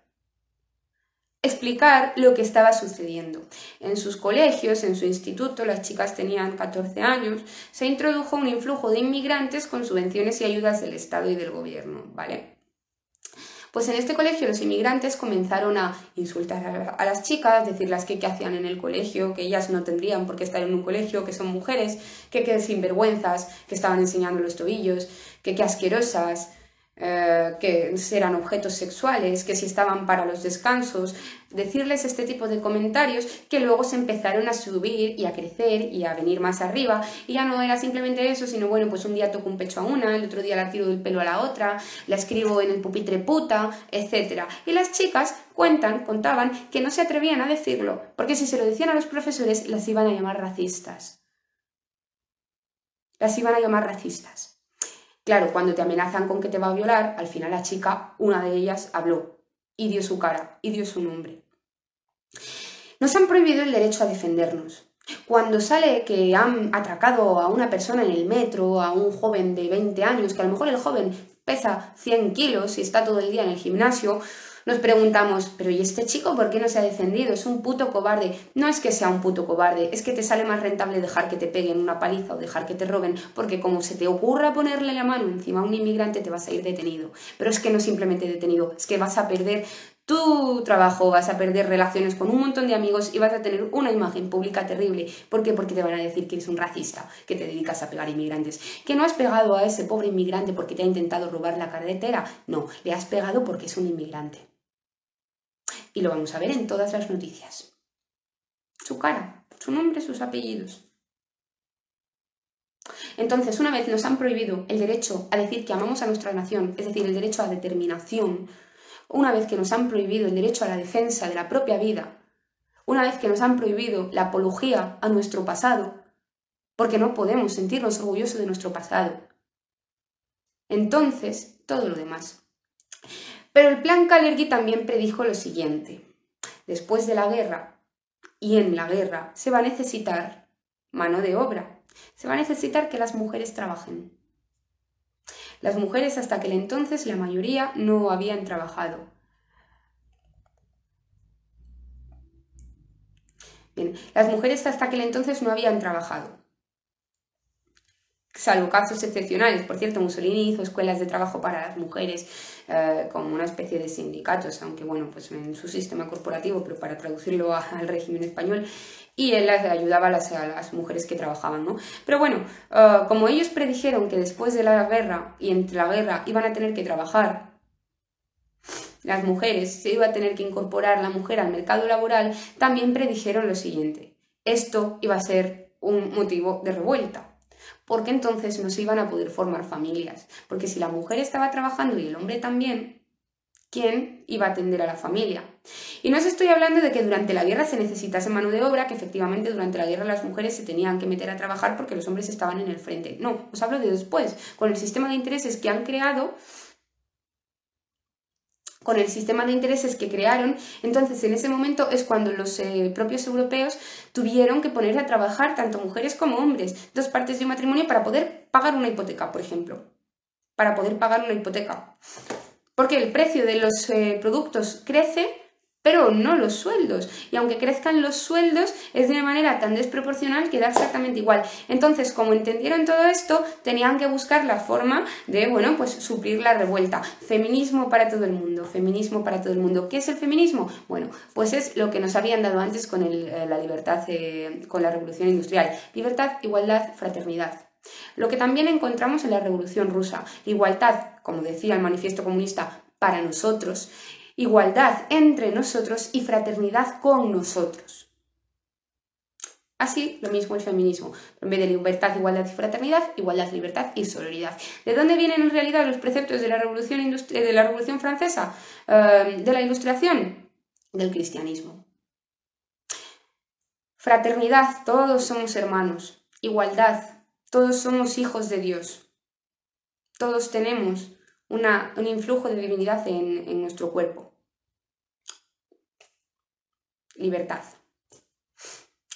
S1: explicar lo que estaba sucediendo. En sus colegios, en su instituto, las chicas tenían 14 años, se introdujo un influjo de inmigrantes con subvenciones y ayudas del Estado y del gobierno, ¿vale? Pues en este colegio los inmigrantes comenzaron a insultar a, las chicas, decirles que qué hacían en el colegio, que ellas no tendrían por qué estar en un colegio, que son mujeres, que qué sinvergüenzas, que estaban enseñando los tobillos, que qué asquerosas, eh, que eran objetos sexuales, que si estaban para los descansos, decirles este tipo de comentarios que luego se empezaron a subir y a crecer y a venir más arriba y ya no era simplemente eso, sino bueno, pues un día toco un pecho a una, el otro día la tiro del pelo a la otra, la escribo en el pupitre puta, etc. Y las chicas cuentan, contaban que no se atrevían a decirlo, porque si se lo decían a los profesores las iban a llamar racistas. Las iban a llamar racistas. Claro, cuando te amenazan con que te va a violar, al final la chica, una de ellas, habló y dio su cara y dio su nombre. Nos han prohibido el derecho a defendernos. Cuando sale que han atracado a una persona en el metro, a un joven de 20 años, que a lo mejor el joven pesa 100 kilos y está todo el día en el gimnasio, nos preguntamos, pero ¿y este chico por qué no se ha defendido? Es un puto cobarde. No es que sea un puto cobarde, es que te sale más rentable dejar que te peguen una paliza o dejar que te roben, porque como se te ocurra ponerle la mano encima a un inmigrante te vas a ir detenido. Pero es que no simplemente detenido, es que vas a perder tu trabajo, vas a perder relaciones con un montón de amigos y vas a tener una imagen pública terrible. ¿Por qué? Porque te van a decir que eres un racista, que te dedicas a pegar inmigrantes. Que no has pegado a ese pobre inmigrante porque te ha intentado robar la carretera. No, le has pegado porque es un inmigrante y lo vamos a ver en todas las noticias. Su cara, su nombre, sus apellidos. Entonces, una vez nos han prohibido el derecho a decir que amamos a nuestra nación, es decir, el derecho a determinación, una vez que nos han prohibido el derecho a la defensa de la propia vida, una vez que nos han prohibido la apología a nuestro pasado, porque no podemos sentirnos orgullosos de nuestro pasado, entonces todo lo demás pero el plan Kalergi también predijo lo siguiente. Después de la guerra y en la guerra se va a necesitar mano de obra. Se va a necesitar que las mujeres trabajen. Las mujeres hasta aquel entonces la mayoría no habían trabajado. Bien, las mujeres hasta aquel entonces no habían trabajado salvo casos excepcionales. Por cierto, Mussolini hizo escuelas de trabajo para las mujeres eh, como una especie de sindicatos, aunque bueno, pues en su sistema corporativo, pero para traducirlo al régimen español, y él ayudaba a las, a las mujeres que trabajaban, ¿no? Pero bueno, eh, como ellos predijeron que después de la guerra y entre la guerra iban a tener que trabajar las mujeres, se iba a tener que incorporar la mujer al mercado laboral, también predijeron lo siguiente. Esto iba a ser un motivo de revuelta porque entonces no se iban a poder formar familias. Porque si la mujer estaba trabajando y el hombre también, ¿quién iba a atender a la familia? Y no os estoy hablando de que durante la guerra se necesitase mano de obra, que efectivamente durante la guerra las mujeres se tenían que meter a trabajar porque los hombres estaban en el frente. No, os hablo de después, con el sistema de intereses que han creado con el sistema de intereses que crearon, entonces en ese momento es cuando los eh, propios europeos tuvieron que ponerse a trabajar tanto mujeres como hombres, dos partes de un matrimonio para poder pagar una hipoteca, por ejemplo, para poder pagar una hipoteca. Porque el precio de los eh, productos crece pero no los sueldos. Y aunque crezcan los sueldos, es de una manera tan desproporcional que da exactamente igual. Entonces, como entendieron todo esto, tenían que buscar la forma de, bueno, pues suplir la revuelta. Feminismo para todo el mundo, feminismo para todo el mundo. ¿Qué es el feminismo? Bueno, pues es lo que nos habían dado antes con eh, la libertad, eh, con la revolución industrial. Libertad, igualdad, fraternidad. Lo que también encontramos en la Revolución Rusa, igualdad, como decía el manifiesto comunista, para nosotros, igualdad entre nosotros y fraternidad con nosotros. Así, lo mismo el feminismo. En vez de libertad, igualdad y fraternidad, igualdad, libertad y solidaridad. ¿De dónde vienen en realidad los preceptos de la Revolución, de la Revolución Francesa? Em, ¿De la Ilustración? Del cristianismo. Fraternidad, todos somos hermanos. Igualdad, todos somos hijos de Dios. Todos tenemos un influjo de divinidad en, nuestro cuerpo. Libertad.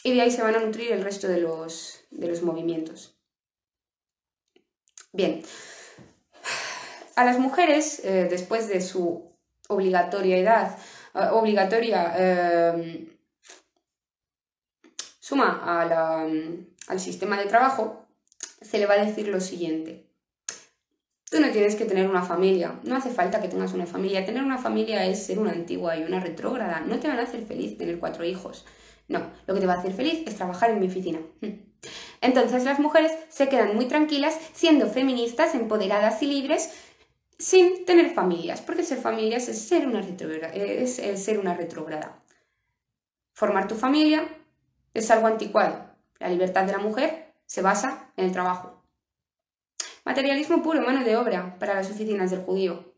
S1: Y de ahí se van a nutrir el resto de los, de los movimientos. Bien, a las mujeres, eh, después de su obligatoriedad, eh, obligatoria eh, suma al sistema de trabajo, se le va a decir lo siguiente. Tú no tienes que tener una familia, no hace falta que tengas una familia. Tener una familia es ser una antigua y una retrógrada. No te van a hacer feliz tener cuatro hijos. No, lo que te va a hacer feliz es trabajar en mi oficina. Entonces las mujeres se quedan muy tranquilas siendo feministas, empoderadas y libres sin tener familias, porque ser familias es ser una retrógrada. Es, ser una retrógrada. Formar tu familia es algo anticuado. La libertad de la mujer se basa en el trabajo. Materialismo puro, mano de obra para las oficinas del judío.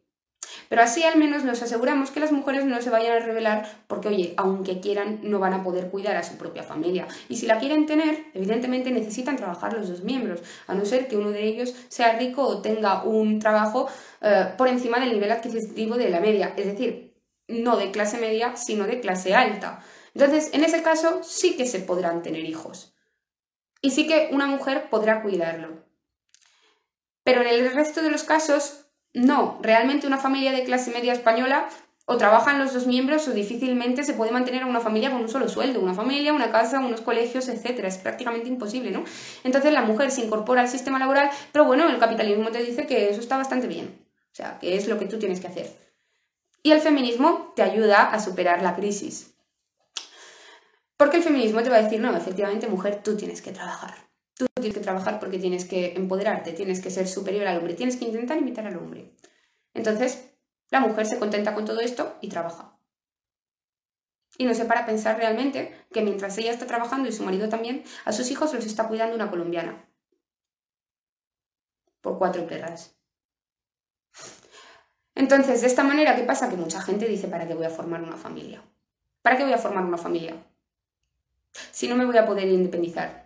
S1: Pero así al menos nos aseguramos que las mujeres no se vayan a revelar porque, oye, aunque quieran, no van a poder cuidar a su propia familia. Y si la quieren tener, evidentemente necesitan trabajar los dos miembros, a no ser que uno de ellos sea rico o tenga un trabajo eh, por encima del nivel adquisitivo de la media. Es decir, no de clase media, sino de clase alta. Entonces, en ese caso sí que se podrán tener hijos. Y sí que una mujer podrá cuidarlo. Pero en el resto de los casos, no. Realmente una familia de clase media española o trabajan los dos miembros o difícilmente se puede mantener a una familia con un solo sueldo, una familia, una casa, unos colegios, etcétera, es prácticamente imposible, ¿no? Entonces la mujer se incorpora al sistema laboral, pero bueno, el capitalismo te dice que eso está bastante bien, o sea, que es lo que tú tienes que hacer. Y el feminismo te ayuda a superar la crisis. Porque el feminismo te va a decir, no, efectivamente, mujer, tú tienes que trabajar. Tú tienes que trabajar porque tienes que empoderarte, tienes que ser superior al hombre, tienes que intentar imitar al hombre. Entonces, la mujer se contenta con todo esto y trabaja. Y no se para pensar realmente que mientras ella está trabajando y su marido también, a sus hijos los está cuidando una colombiana. Por cuatro perras. Entonces, de esta manera, ¿qué pasa? Que mucha gente dice, ¿para qué voy a formar una familia? ¿Para qué voy a formar una familia? Si no me voy a poder independizar.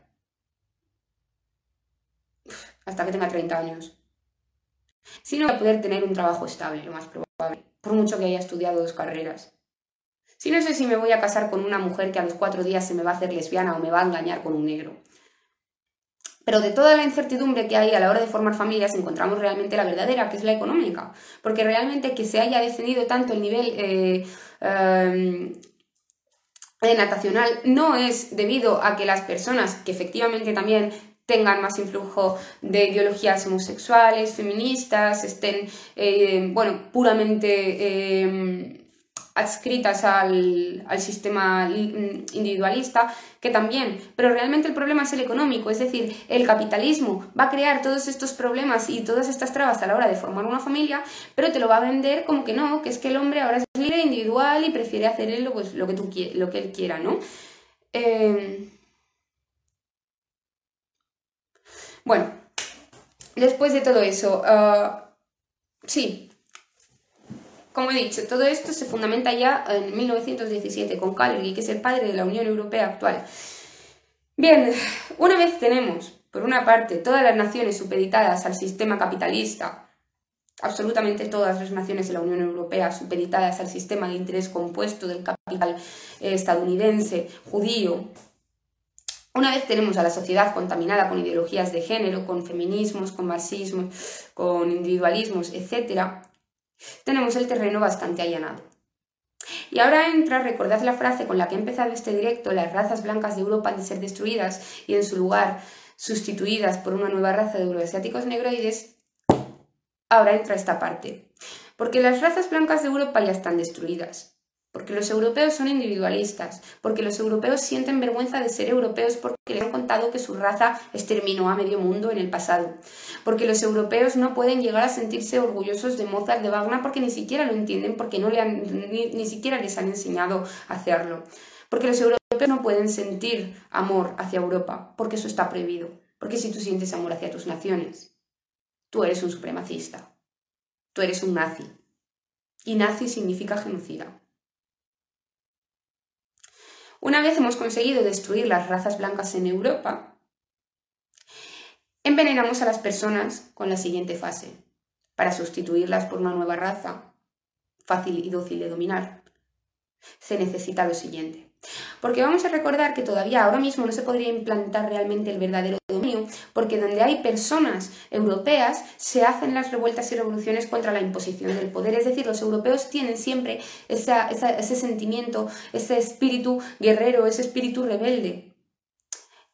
S1: Hasta que tenga 30 años. Si no voy a poder tener un trabajo estable, lo más probable por mucho que haya estudiado dos carreras. Si no sé si me voy a casar con una mujer que a los cuatro días se me va a hacer lesbiana o me va a engañar con un negro. Pero de toda la incertidumbre que hay a la hora de formar familias encontramos realmente la verdadera, que es la económica. Porque realmente que se haya descendido tanto el nivel eh, em, natacional no es debido a que las personas, que efectivamente también tengan más influjo de ideologías homosexuales, feministas, estén, eh, bueno, puramente eh, adscritas al, al, sistema individualista, que también, pero realmente el problema es el económico, es decir, el capitalismo va a crear todos estos problemas y todas estas trabas a la hora de formar una familia, pero te lo va a vender como que no, que es que el hombre ahora es libre, individual y prefiere hacer lo, pues, lo, que, tú, lo que él quiera, ¿no? Eh, Bueno, después de todo eso, ah, sí, como he dicho, todo esto se fundamenta ya en 1917 con Calgary, que es el padre de la Unión Europea actual. Bien, una vez tenemos, por una parte, todas las naciones supeditadas al sistema capitalista, absolutamente todas las naciones de la Unión Europea supeditadas al sistema de interés compuesto del capital eh, estadounidense, judío, una vez tenemos a la sociedad contaminada con ideologías de género, con feminismos, con marxismo, con individualismos, etc., tenemos el terreno bastante allanado. Y ahora entra, recordad la frase con la que he empezado este directo, las razas blancas de Europa han de ser destruidas y en su lugar sustituidas por una nueva raza de euroasiáticos negroides, ahora entra esta parte. Porque las razas blancas de Europa ya están destruidas porque los europeos son individualistas, porque los europeos sienten vergüenza de ser europeos porque les han contado que su raza exterminó a medio mundo en el pasado, porque los europeos no pueden llegar a sentirse orgullosos de Mozart, de Wagner, porque ni siquiera lo entienden, porque no le han, ni, ni siquiera les han enseñado a hacerlo, porque los europeos no pueden sentir amor hacia Europa, porque eso está prohibido, porque si tú sientes amor hacia tus naciones, tú eres un supremacista, tú eres un nazi, y nazi significa genocida. Una vez hemos conseguido destruir las razas blancas en Europa, envenenamos a las personas con la siguiente fase, para sustituirlas por una nueva raza, fácil y dócil de dominar. Se necesita lo siguiente. Porque vamos a recordar que todavía ahora mismo no se podría implantar realmente el verdadero dominio, porque donde hay personas europeas se hacen las revueltas y revoluciones contra la imposición del poder. Es decir, los europeos tienen siempre ese sentimiento, ese espíritu guerrero, ese espíritu rebelde.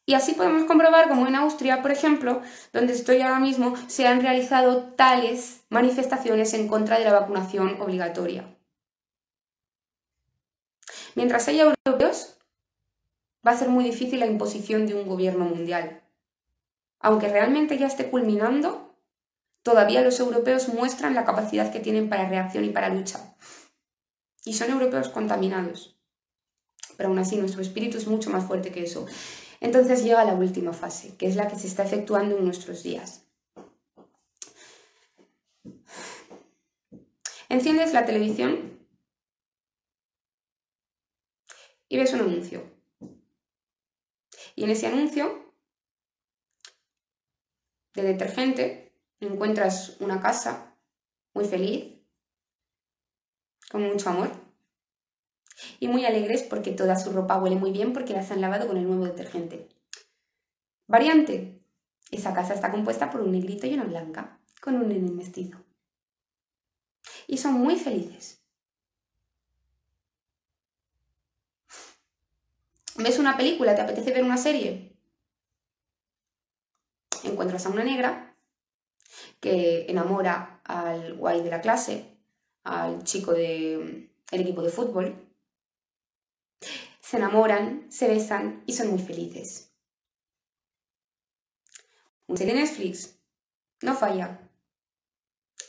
S1: Y así podemos comprobar como en Austria, por ejemplo, donde estoy ahora mismo, se han realizado tales manifestaciones en contra de la vacunación obligatoria. Mientras haya europeos, va a ser muy difícil la imposición de un gobierno mundial. Aunque realmente ya esté culminando, todavía los europeos muestran la capacidad que tienen para reacción y para lucha. Y son europeos contaminados. Pero aún así nuestro espíritu es mucho más fuerte que eso. Entonces llega la última fase, que es la que se está efectuando en nuestros días. Enciendes la televisión y ves un anuncio. Y en ese anuncio de detergente encuentras una casa muy feliz, con mucho amor. Y muy alegres porque toda su ropa huele muy bien porque las han lavado con el nuevo detergente. Variante. Esa casa está compuesta por un negrito y una blanca, con un nene mestizo. Y son muy felices. ¿Ves una película? ¿Te apetece ver una serie? Encuentras a una negra que enamora al guay de la clase, al chico del equipo de fútbol. Se enamoran, se besan y son muy felices. Un serie Netflix no falla.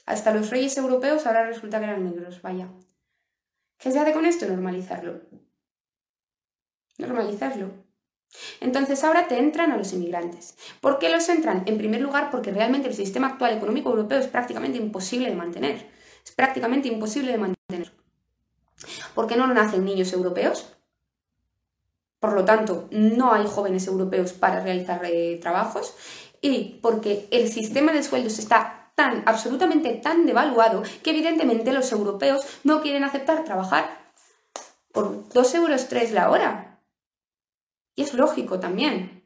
S1: Hasta los reyes europeos ahora resulta que eran negros, vaya. ¿Qué se hace con esto? Normalizarlo normalizarlo. Entonces ahora te entran a los inmigrantes. ¿Por qué los entran? En primer lugar, porque realmente el sistema actual económico europeo es prácticamente imposible de mantener. Es prácticamente imposible de mantener. ¿Por qué no nacen niños europeos? Por lo tanto, no hay jóvenes europeos para realizar eh, trabajos y porque el sistema de sueldos está tan, absolutamente tan devaluado que evidentemente los europeos no quieren aceptar trabajar por 2 euros 3 la hora. Y es lógico también.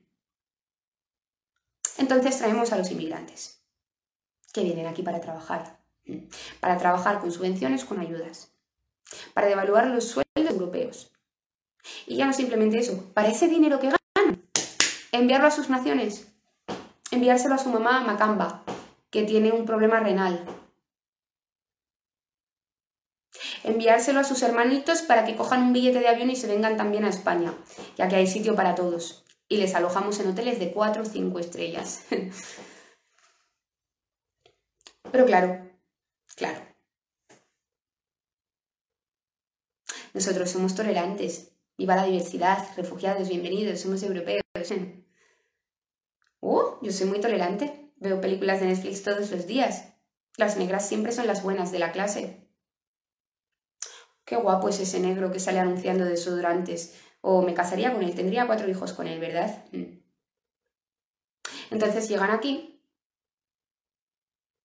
S1: Entonces traemos a los inmigrantes, que vienen aquí para trabajar, para trabajar con subvenciones, con ayudas, para devaluar los sueldos europeos. Y ya no simplemente eso, para ese dinero que ganan, enviarlo a sus naciones, enviárselo a su mamá Macamba, que tiene un problema renal, enviárselo a sus hermanitos para que cojan un billete de avión y se vengan también a España, ya que hay sitio para todos. Y les alojamos en hoteles de 4 o 5 estrellas. Pero claro, claro. Nosotros somos tolerantes. Viva la diversidad, refugiados, bienvenidos, somos europeos. ¡Uh! Yo soy muy tolerante. Veo películas de Netflix todos los días. Las negras siempre son las buenas de la clase. Qué guapo es ese negro que sale anunciando desodorantes. O me casaría con él, tendría cuatro hijos con él, ¿verdad? Mm. Entonces llegan aquí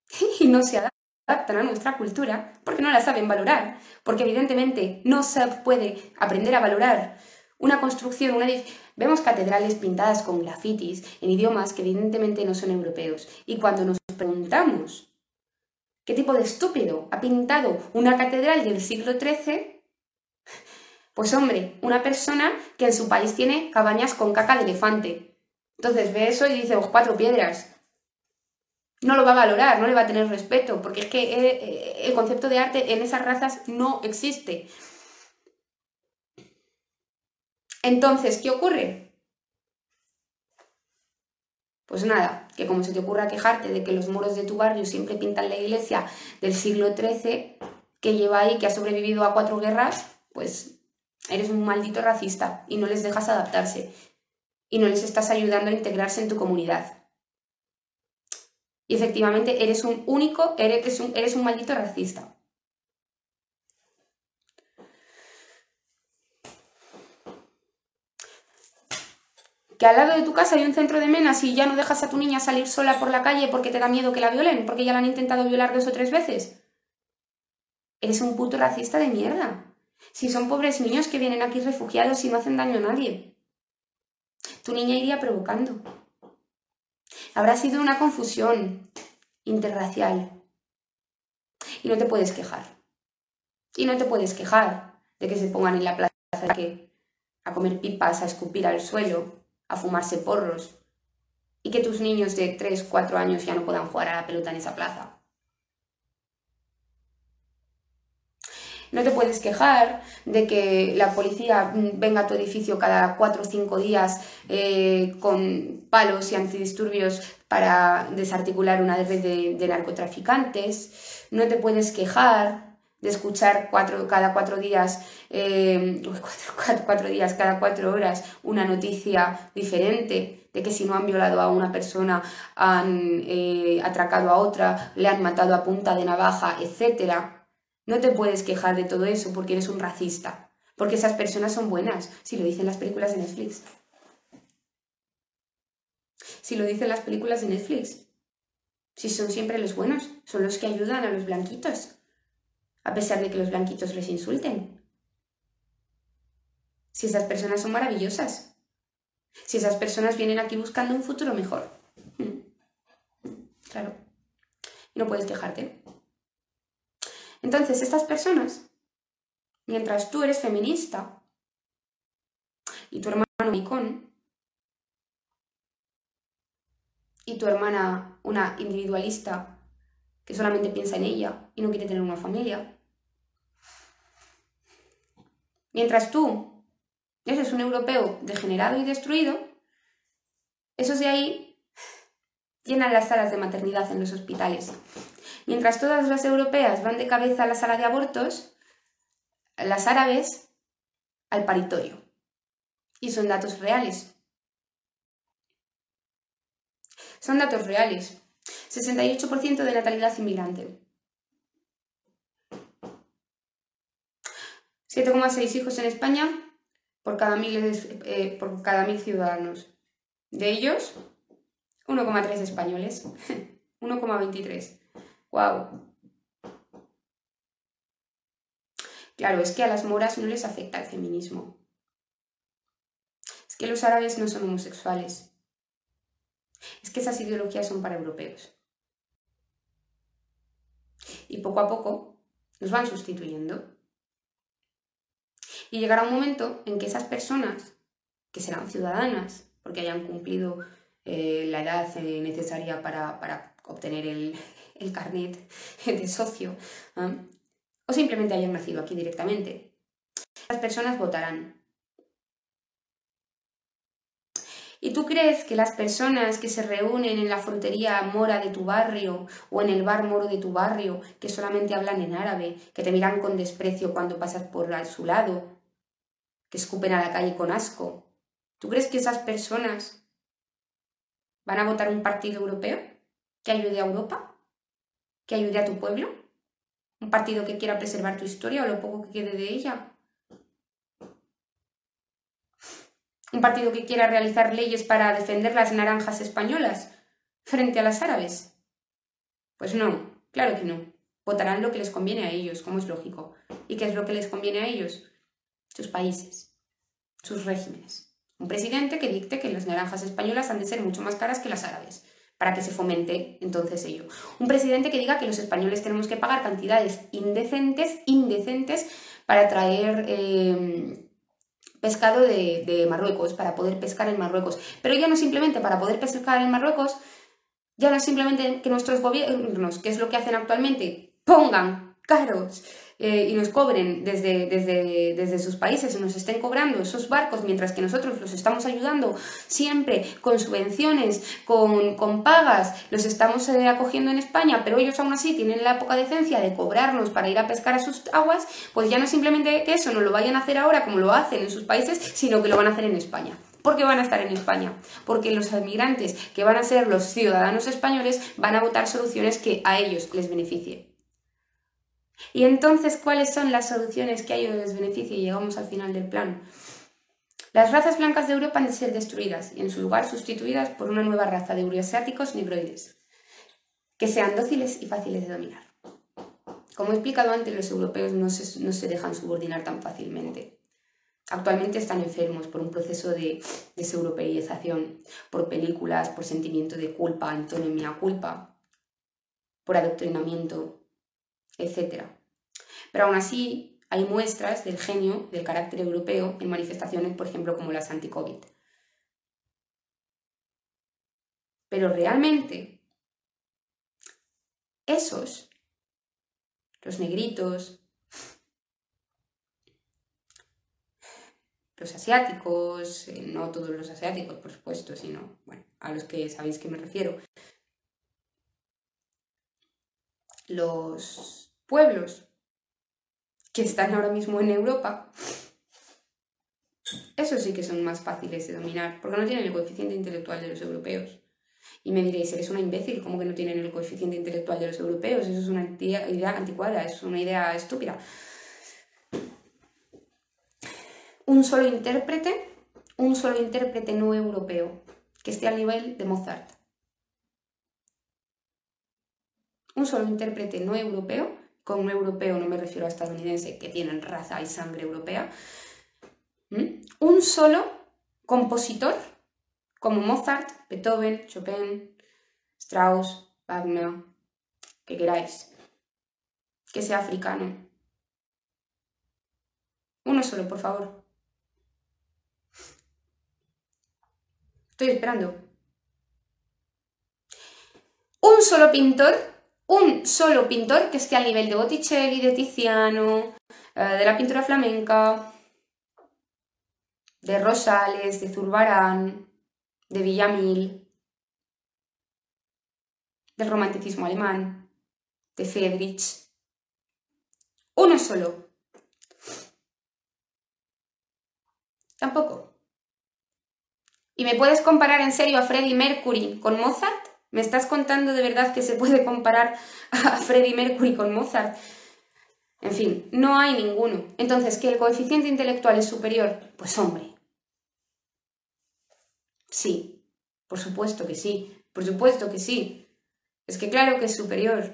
S1: y no se adaptan a nuestra cultura porque no la saben valorar. Porque evidentemente no se puede aprender a valorar una construcción, una Vemos catedrales pintadas con grafitis en idiomas que evidentemente no son europeos. Y cuando nos preguntamos ¿Qué tipo de estúpido ha pintado una catedral del siglo XIII? Pues hombre, una persona que en su país tiene cabañas con caca de elefante. Entonces ve eso y dice, cuatro piedras. No lo va a valorar, no le va a tener respeto, porque es que eh, eh, el concepto de arte en esas razas no existe. Entonces, ¿qué ocurre? Pues nada, que como se te ocurra quejarte de que los muros de tu barrio siempre pintan la iglesia del siglo XIII que lleva ahí, que ha sobrevivido a cuatro guerras, pues eres un maldito racista y no les dejas adaptarse y no les estás ayudando a integrarse en tu comunidad. Y efectivamente eres un único, eres un, eres un maldito racista. Que al lado de tu casa hay un centro de menas y ya no dejas a tu niña salir sola por la calle porque te da miedo que la violen, porque ya la han intentado violar dos o tres veces. Eres un puto racista de mierda. Si son pobres niños que vienen aquí refugiados y no hacen daño a nadie. Tu niña iría provocando. Habrá sido una confusión interracial. Y no te puedes quejar. Y no te puedes quejar de que se pongan en la plaza a comer pipas, a escupir al suelo, a fumarse porros y que tus niños de 3, 4 años ya no puedan jugar a la pelota en esa plaza. No te puedes quejar de que la policía venga a tu edificio cada 4 o 5 días eh, con palos y antidisturbios para desarticular una red de, narcotraficantes. No te puedes quejar de escuchar cuatro, cada cuatro días, eh, cuatro, días, cada cuatro horas, una noticia diferente de que si no han violado a una persona, han eh, atracado a otra, le han matado a punta de navaja, etc. No te puedes quejar de todo eso porque eres un racista, porque esas personas son buenas, si lo dicen las películas de Netflix. Si lo dicen las películas de Netflix. Si son siempre los buenos, son los que ayudan a los blanquitos a pesar de que los blanquitos les insulten. Si esas personas son maravillosas. Si esas personas vienen aquí buscando un futuro mejor. Mm. Claro. Y no puedes quejarte. Entonces, estas personas, mientras tú eres feminista y tu hermano Micón, y tu hermana una individualista que solamente piensa en ella y no quiere tener una familia. Mientras tú eres un europeo degenerado y destruido, esos de ahí llenan las salas de maternidad en los hospitales. Mientras todas las europeas van de cabeza a la sala de abortos, las árabes al paritorio. Y son datos reales. Son datos reales. 68% de natalidad inmigrante. 7,6 hijos en España por cada mil, eh, ciudadanos. De ellos, 1,3 españoles. 1,23. ¡Wow! Claro, es que a las moras no les afecta el feminismo. Es que los árabes no son homosexuales. Es que esas ideologías son para europeos. Y poco a poco nos van sustituyendo. Y llegará un momento en que esas personas, que serán ciudadanas, porque hayan cumplido eh, la edad eh, necesaria para, obtener el, carnet de socio, o simplemente hayan nacido aquí directamente, las personas votarán. ¿Y tú crees que las personas que se reúnen en la frontería mora de tu barrio o en el bar moro de tu barrio, que solamente hablan en árabe, que te miran con desprecio cuando pasas por su lado, escupen a la calle con asco, ¿tú crees que esas personas van a votar un partido europeo que ayude a Europa? ¿Que ayude a tu pueblo? ¿Un partido que quiera preservar tu historia o lo poco que quede de ella? un partido que quiera realizar leyes para defender las naranjas españolas frente a las árabes? Pues no, claro que no. Votarán lo que les conviene a ellos, como es lógico. ¿Y qué es lo que les conviene a ellos? Sus países, sus regímenes. Un presidente que dicte que las naranjas españolas han de ser mucho más caras que las árabes, para que se fomente entonces ello. Un presidente que diga que los españoles tenemos que pagar cantidades indecentes, indecentes, para traer eh, pescado de, Marruecos, para poder pescar en Marruecos. Pero ya no simplemente para poder pescar en Marruecos, ya no simplemente que nuestros gobiernos, que es lo que hacen actualmente, pongan caros eh, y nos cobren desde, desde, desde sus países nos estén cobrando esos barcos mientras que nosotros los estamos ayudando siempre con subvenciones, con, con pagas, los estamos eh, acogiendo en España, pero ellos aún así tienen la poca decencia de cobrarnos para ir a pescar a sus aguas, pues ya no simplemente que eso no lo vayan a hacer ahora como lo hacen en sus países, sino que lo van a hacer en España. ¿Por qué van a estar en España? Porque los inmigrantes que van a ser los ciudadanos españoles van a votar soluciones que a ellos les beneficien. Y entonces, ¿cuáles son las soluciones que hay en les beneficio? Y llegamos al final del plan. Las razas blancas de Europa han de ser destruidas y en su lugar sustituidas por una nueva raza de euroasiáticos negroides, que sean dóciles y fáciles de dominar. Como he explicado antes, los europeos no se, no se dejan subordinar tan fácilmente. Actualmente están enfermos por un proceso de deseuropeización, por películas, por sentimiento de culpa, antonomía culpa, por adoctrinamiento, etc. Pero aún así hay muestras del genio, del carácter europeo en manifestaciones, por ejemplo, como las anti-COVID. Pero realmente, esos, los negritos, los asiáticos, eh, no todos los asiáticos, por supuesto, sino bueno, a los que sabéis que me refiero, los pueblos que están ahora mismo en Europa, esos sí que son más fáciles de dominar, porque no tienen el coeficiente intelectual de los europeos. Y me diréis, eres una imbécil, ¿cómo que no tienen el coeficiente intelectual de los europeos? Eso es una idea anticuada, es una idea estúpida. Un solo intérprete, un solo intérprete no europeo, que esté al nivel de Mozart. Un solo intérprete no europeo con un europeo no me refiero a estadounidense que tienen raza y sangre europea, un solo compositor como Mozart, Beethoven, Chopin, Strauss, Wagner, que queráis, que sea africano. Uno solo, por favor. Estoy esperando. Un solo pintor, un solo pintor que esté al nivel de Botticelli, de Tiziano, eh, de la pintura flamenca, de Rosales, de Zurbarán, de Villamil, del romanticismo alemán, de Friedrich. Uno solo. Tampoco. ¿Y me puedes comparar en serio a Freddie Mercury con Mozart? ¿Me estás contando de verdad que se puede comparar a Freddie Mercury con Mozart? En fin, no hay ninguno. Entonces, ¿que el coeficiente intelectual es superior? Pues hombre. Sí, por supuesto que sí, por supuesto que sí. Es que claro que es superior.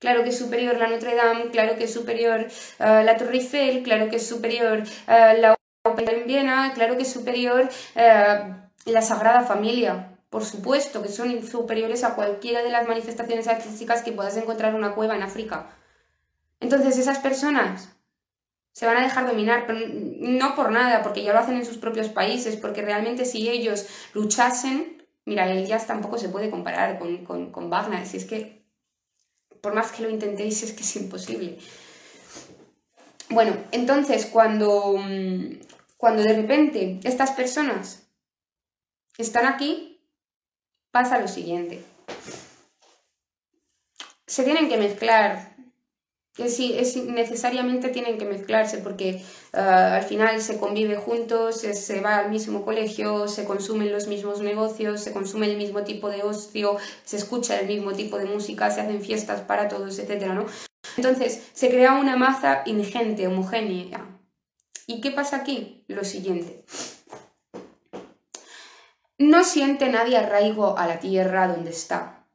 S1: Claro que es superior la Notre Dame, claro que es superior uh, la Torre Eiffel, claro que es superior uh, la en Viena, claro que es superior eh, la Sagrada Familia, por supuesto que son superiores a cualquiera de las manifestaciones artísticas que puedas encontrar en una cueva en África. Entonces esas personas se van a dejar dominar, pero no por nada, porque ya lo hacen en sus propios países, porque realmente si ellos luchasen, mira, el jazz tampoco se puede comparar con, con, con Wagner, si es que por más que lo intentéis es que es imposible. Bueno, entonces cuando, mm, cuando de repente estas personas están aquí, pasa lo siguiente. Se tienen que mezclar, sí, es, necesariamente tienen que mezclarse porque ah, al final se convive juntos, se, va al mismo colegio, se consumen los mismos negocios, se consume el mismo tipo de ocio, se escucha el mismo tipo de música, se hacen fiestas para todos, etc. ¿no? Entonces se crea una masa ingente, homogénea, ¿Y qué pasa aquí? Lo siguiente. No siente nadie arraigo a la tierra donde está,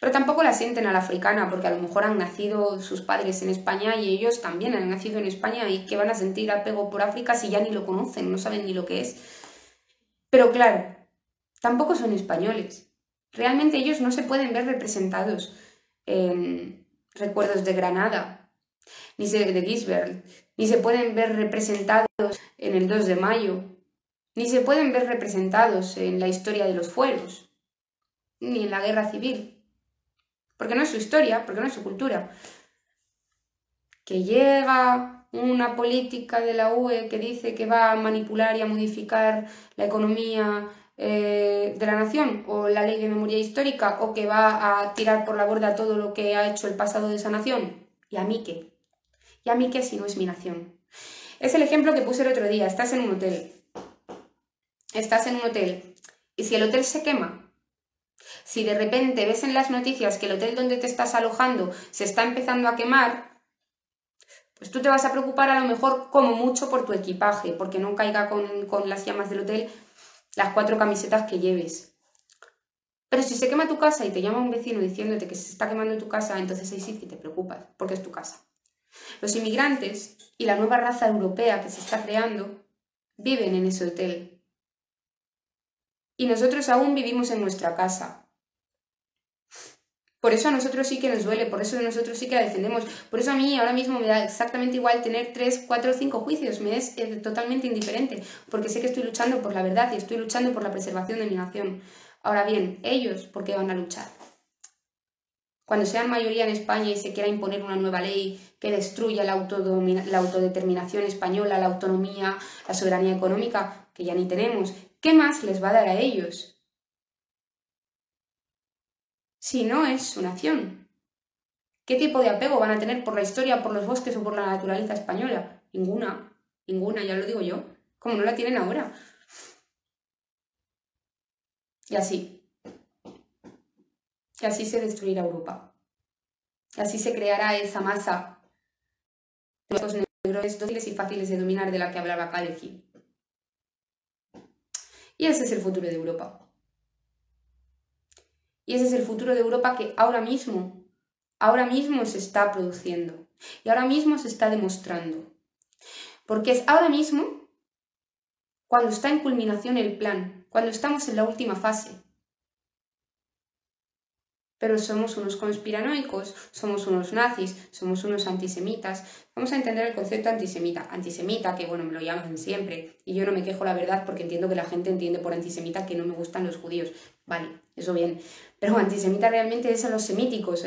S1: pero tampoco la sienten a la africana, porque a lo mejor han nacido sus padres en España y ellos también han nacido en España y que van a sentir apego por África si ya ni lo conocen, no saben ni lo que es. Pero claro, tampoco son españoles. Realmente ellos no se pueden ver representados en recuerdos de Granada, ni de Gisbert, ni se pueden ver representados en el 2 de mayo, ni se pueden ver representados en la historia de los fueros, ni en la guerra civil, porque no es su historia, porque no es su cultura. Que llega una política de la UE que dice que va a manipular y a modificar la economía eh, de la nación o la ley de memoria histórica o que va a tirar por la borda todo lo que ha hecho el pasado de esa nación. ¿Y a mí qué? ¿Y a mí qué si no es mi nación? Es el ejemplo que puse el otro día. Estás en un hotel. Estás en un hotel. Y si el hotel se quema, si de repente ves en las noticias que el hotel donde te estás alojando se está empezando a quemar, pues tú te vas a preocupar a lo mejor como mucho por tu equipaje, porque no caiga con, con las llamas del hotel las cuatro camisetas que lleves. Pero si se quema tu casa y te llama un vecino diciéndote que se está quemando tu casa, entonces ahí sí que te preocupas, porque es tu casa. Los inmigrantes y la nueva raza europea que se está creando viven en ese hotel. Y nosotros aún vivimos en nuestra casa. Por eso a nosotros sí que nos duele, por eso a nosotros sí que la defendemos. Por eso a mí ahora mismo me da exactamente igual tener tres, cuatro o cinco juicios. Me es totalmente indiferente, porque sé que estoy luchando por la verdad y estoy luchando por la preservación de mi nación. Ahora bien, ellos, ¿por qué van a luchar? Cuando sean mayoría en España y se quiera imponer una nueva ley que destruya la autodeterminación española, la autonomía, la soberanía económica, que ya ni tenemos, ¿qué más les va a dar a ellos? Si no es su nación. ¿Qué tipo de apego van a tener por la historia, por los bosques o por la naturaleza española? Ninguna, ninguna, ya lo digo yo, como no la tienen ahora. Y así. Y así se destruirá Europa. Y así se creará esa masa de negros dóciles y fáciles de dominar de la que hablaba Kaleji. Y ese es el futuro de Europa. Y ese es el futuro de Europa que ahora mismo, ahora mismo se está produciendo. Y ahora mismo se está demostrando. Porque es ahora mismo cuando está en culminación el plan, cuando estamos en la última fase. Pero somos unos conspiranoicos, somos unos nazis, somos unos antisemitas. Vamos a entender el concepto antisemita. Antisemita, que bueno, me lo llaman siempre. Y yo no me quejo la verdad porque entiendo que la gente entiende por antisemita que no me gustan los judíos. Vale, eso bien. Pero antisemita realmente es a los semíticos.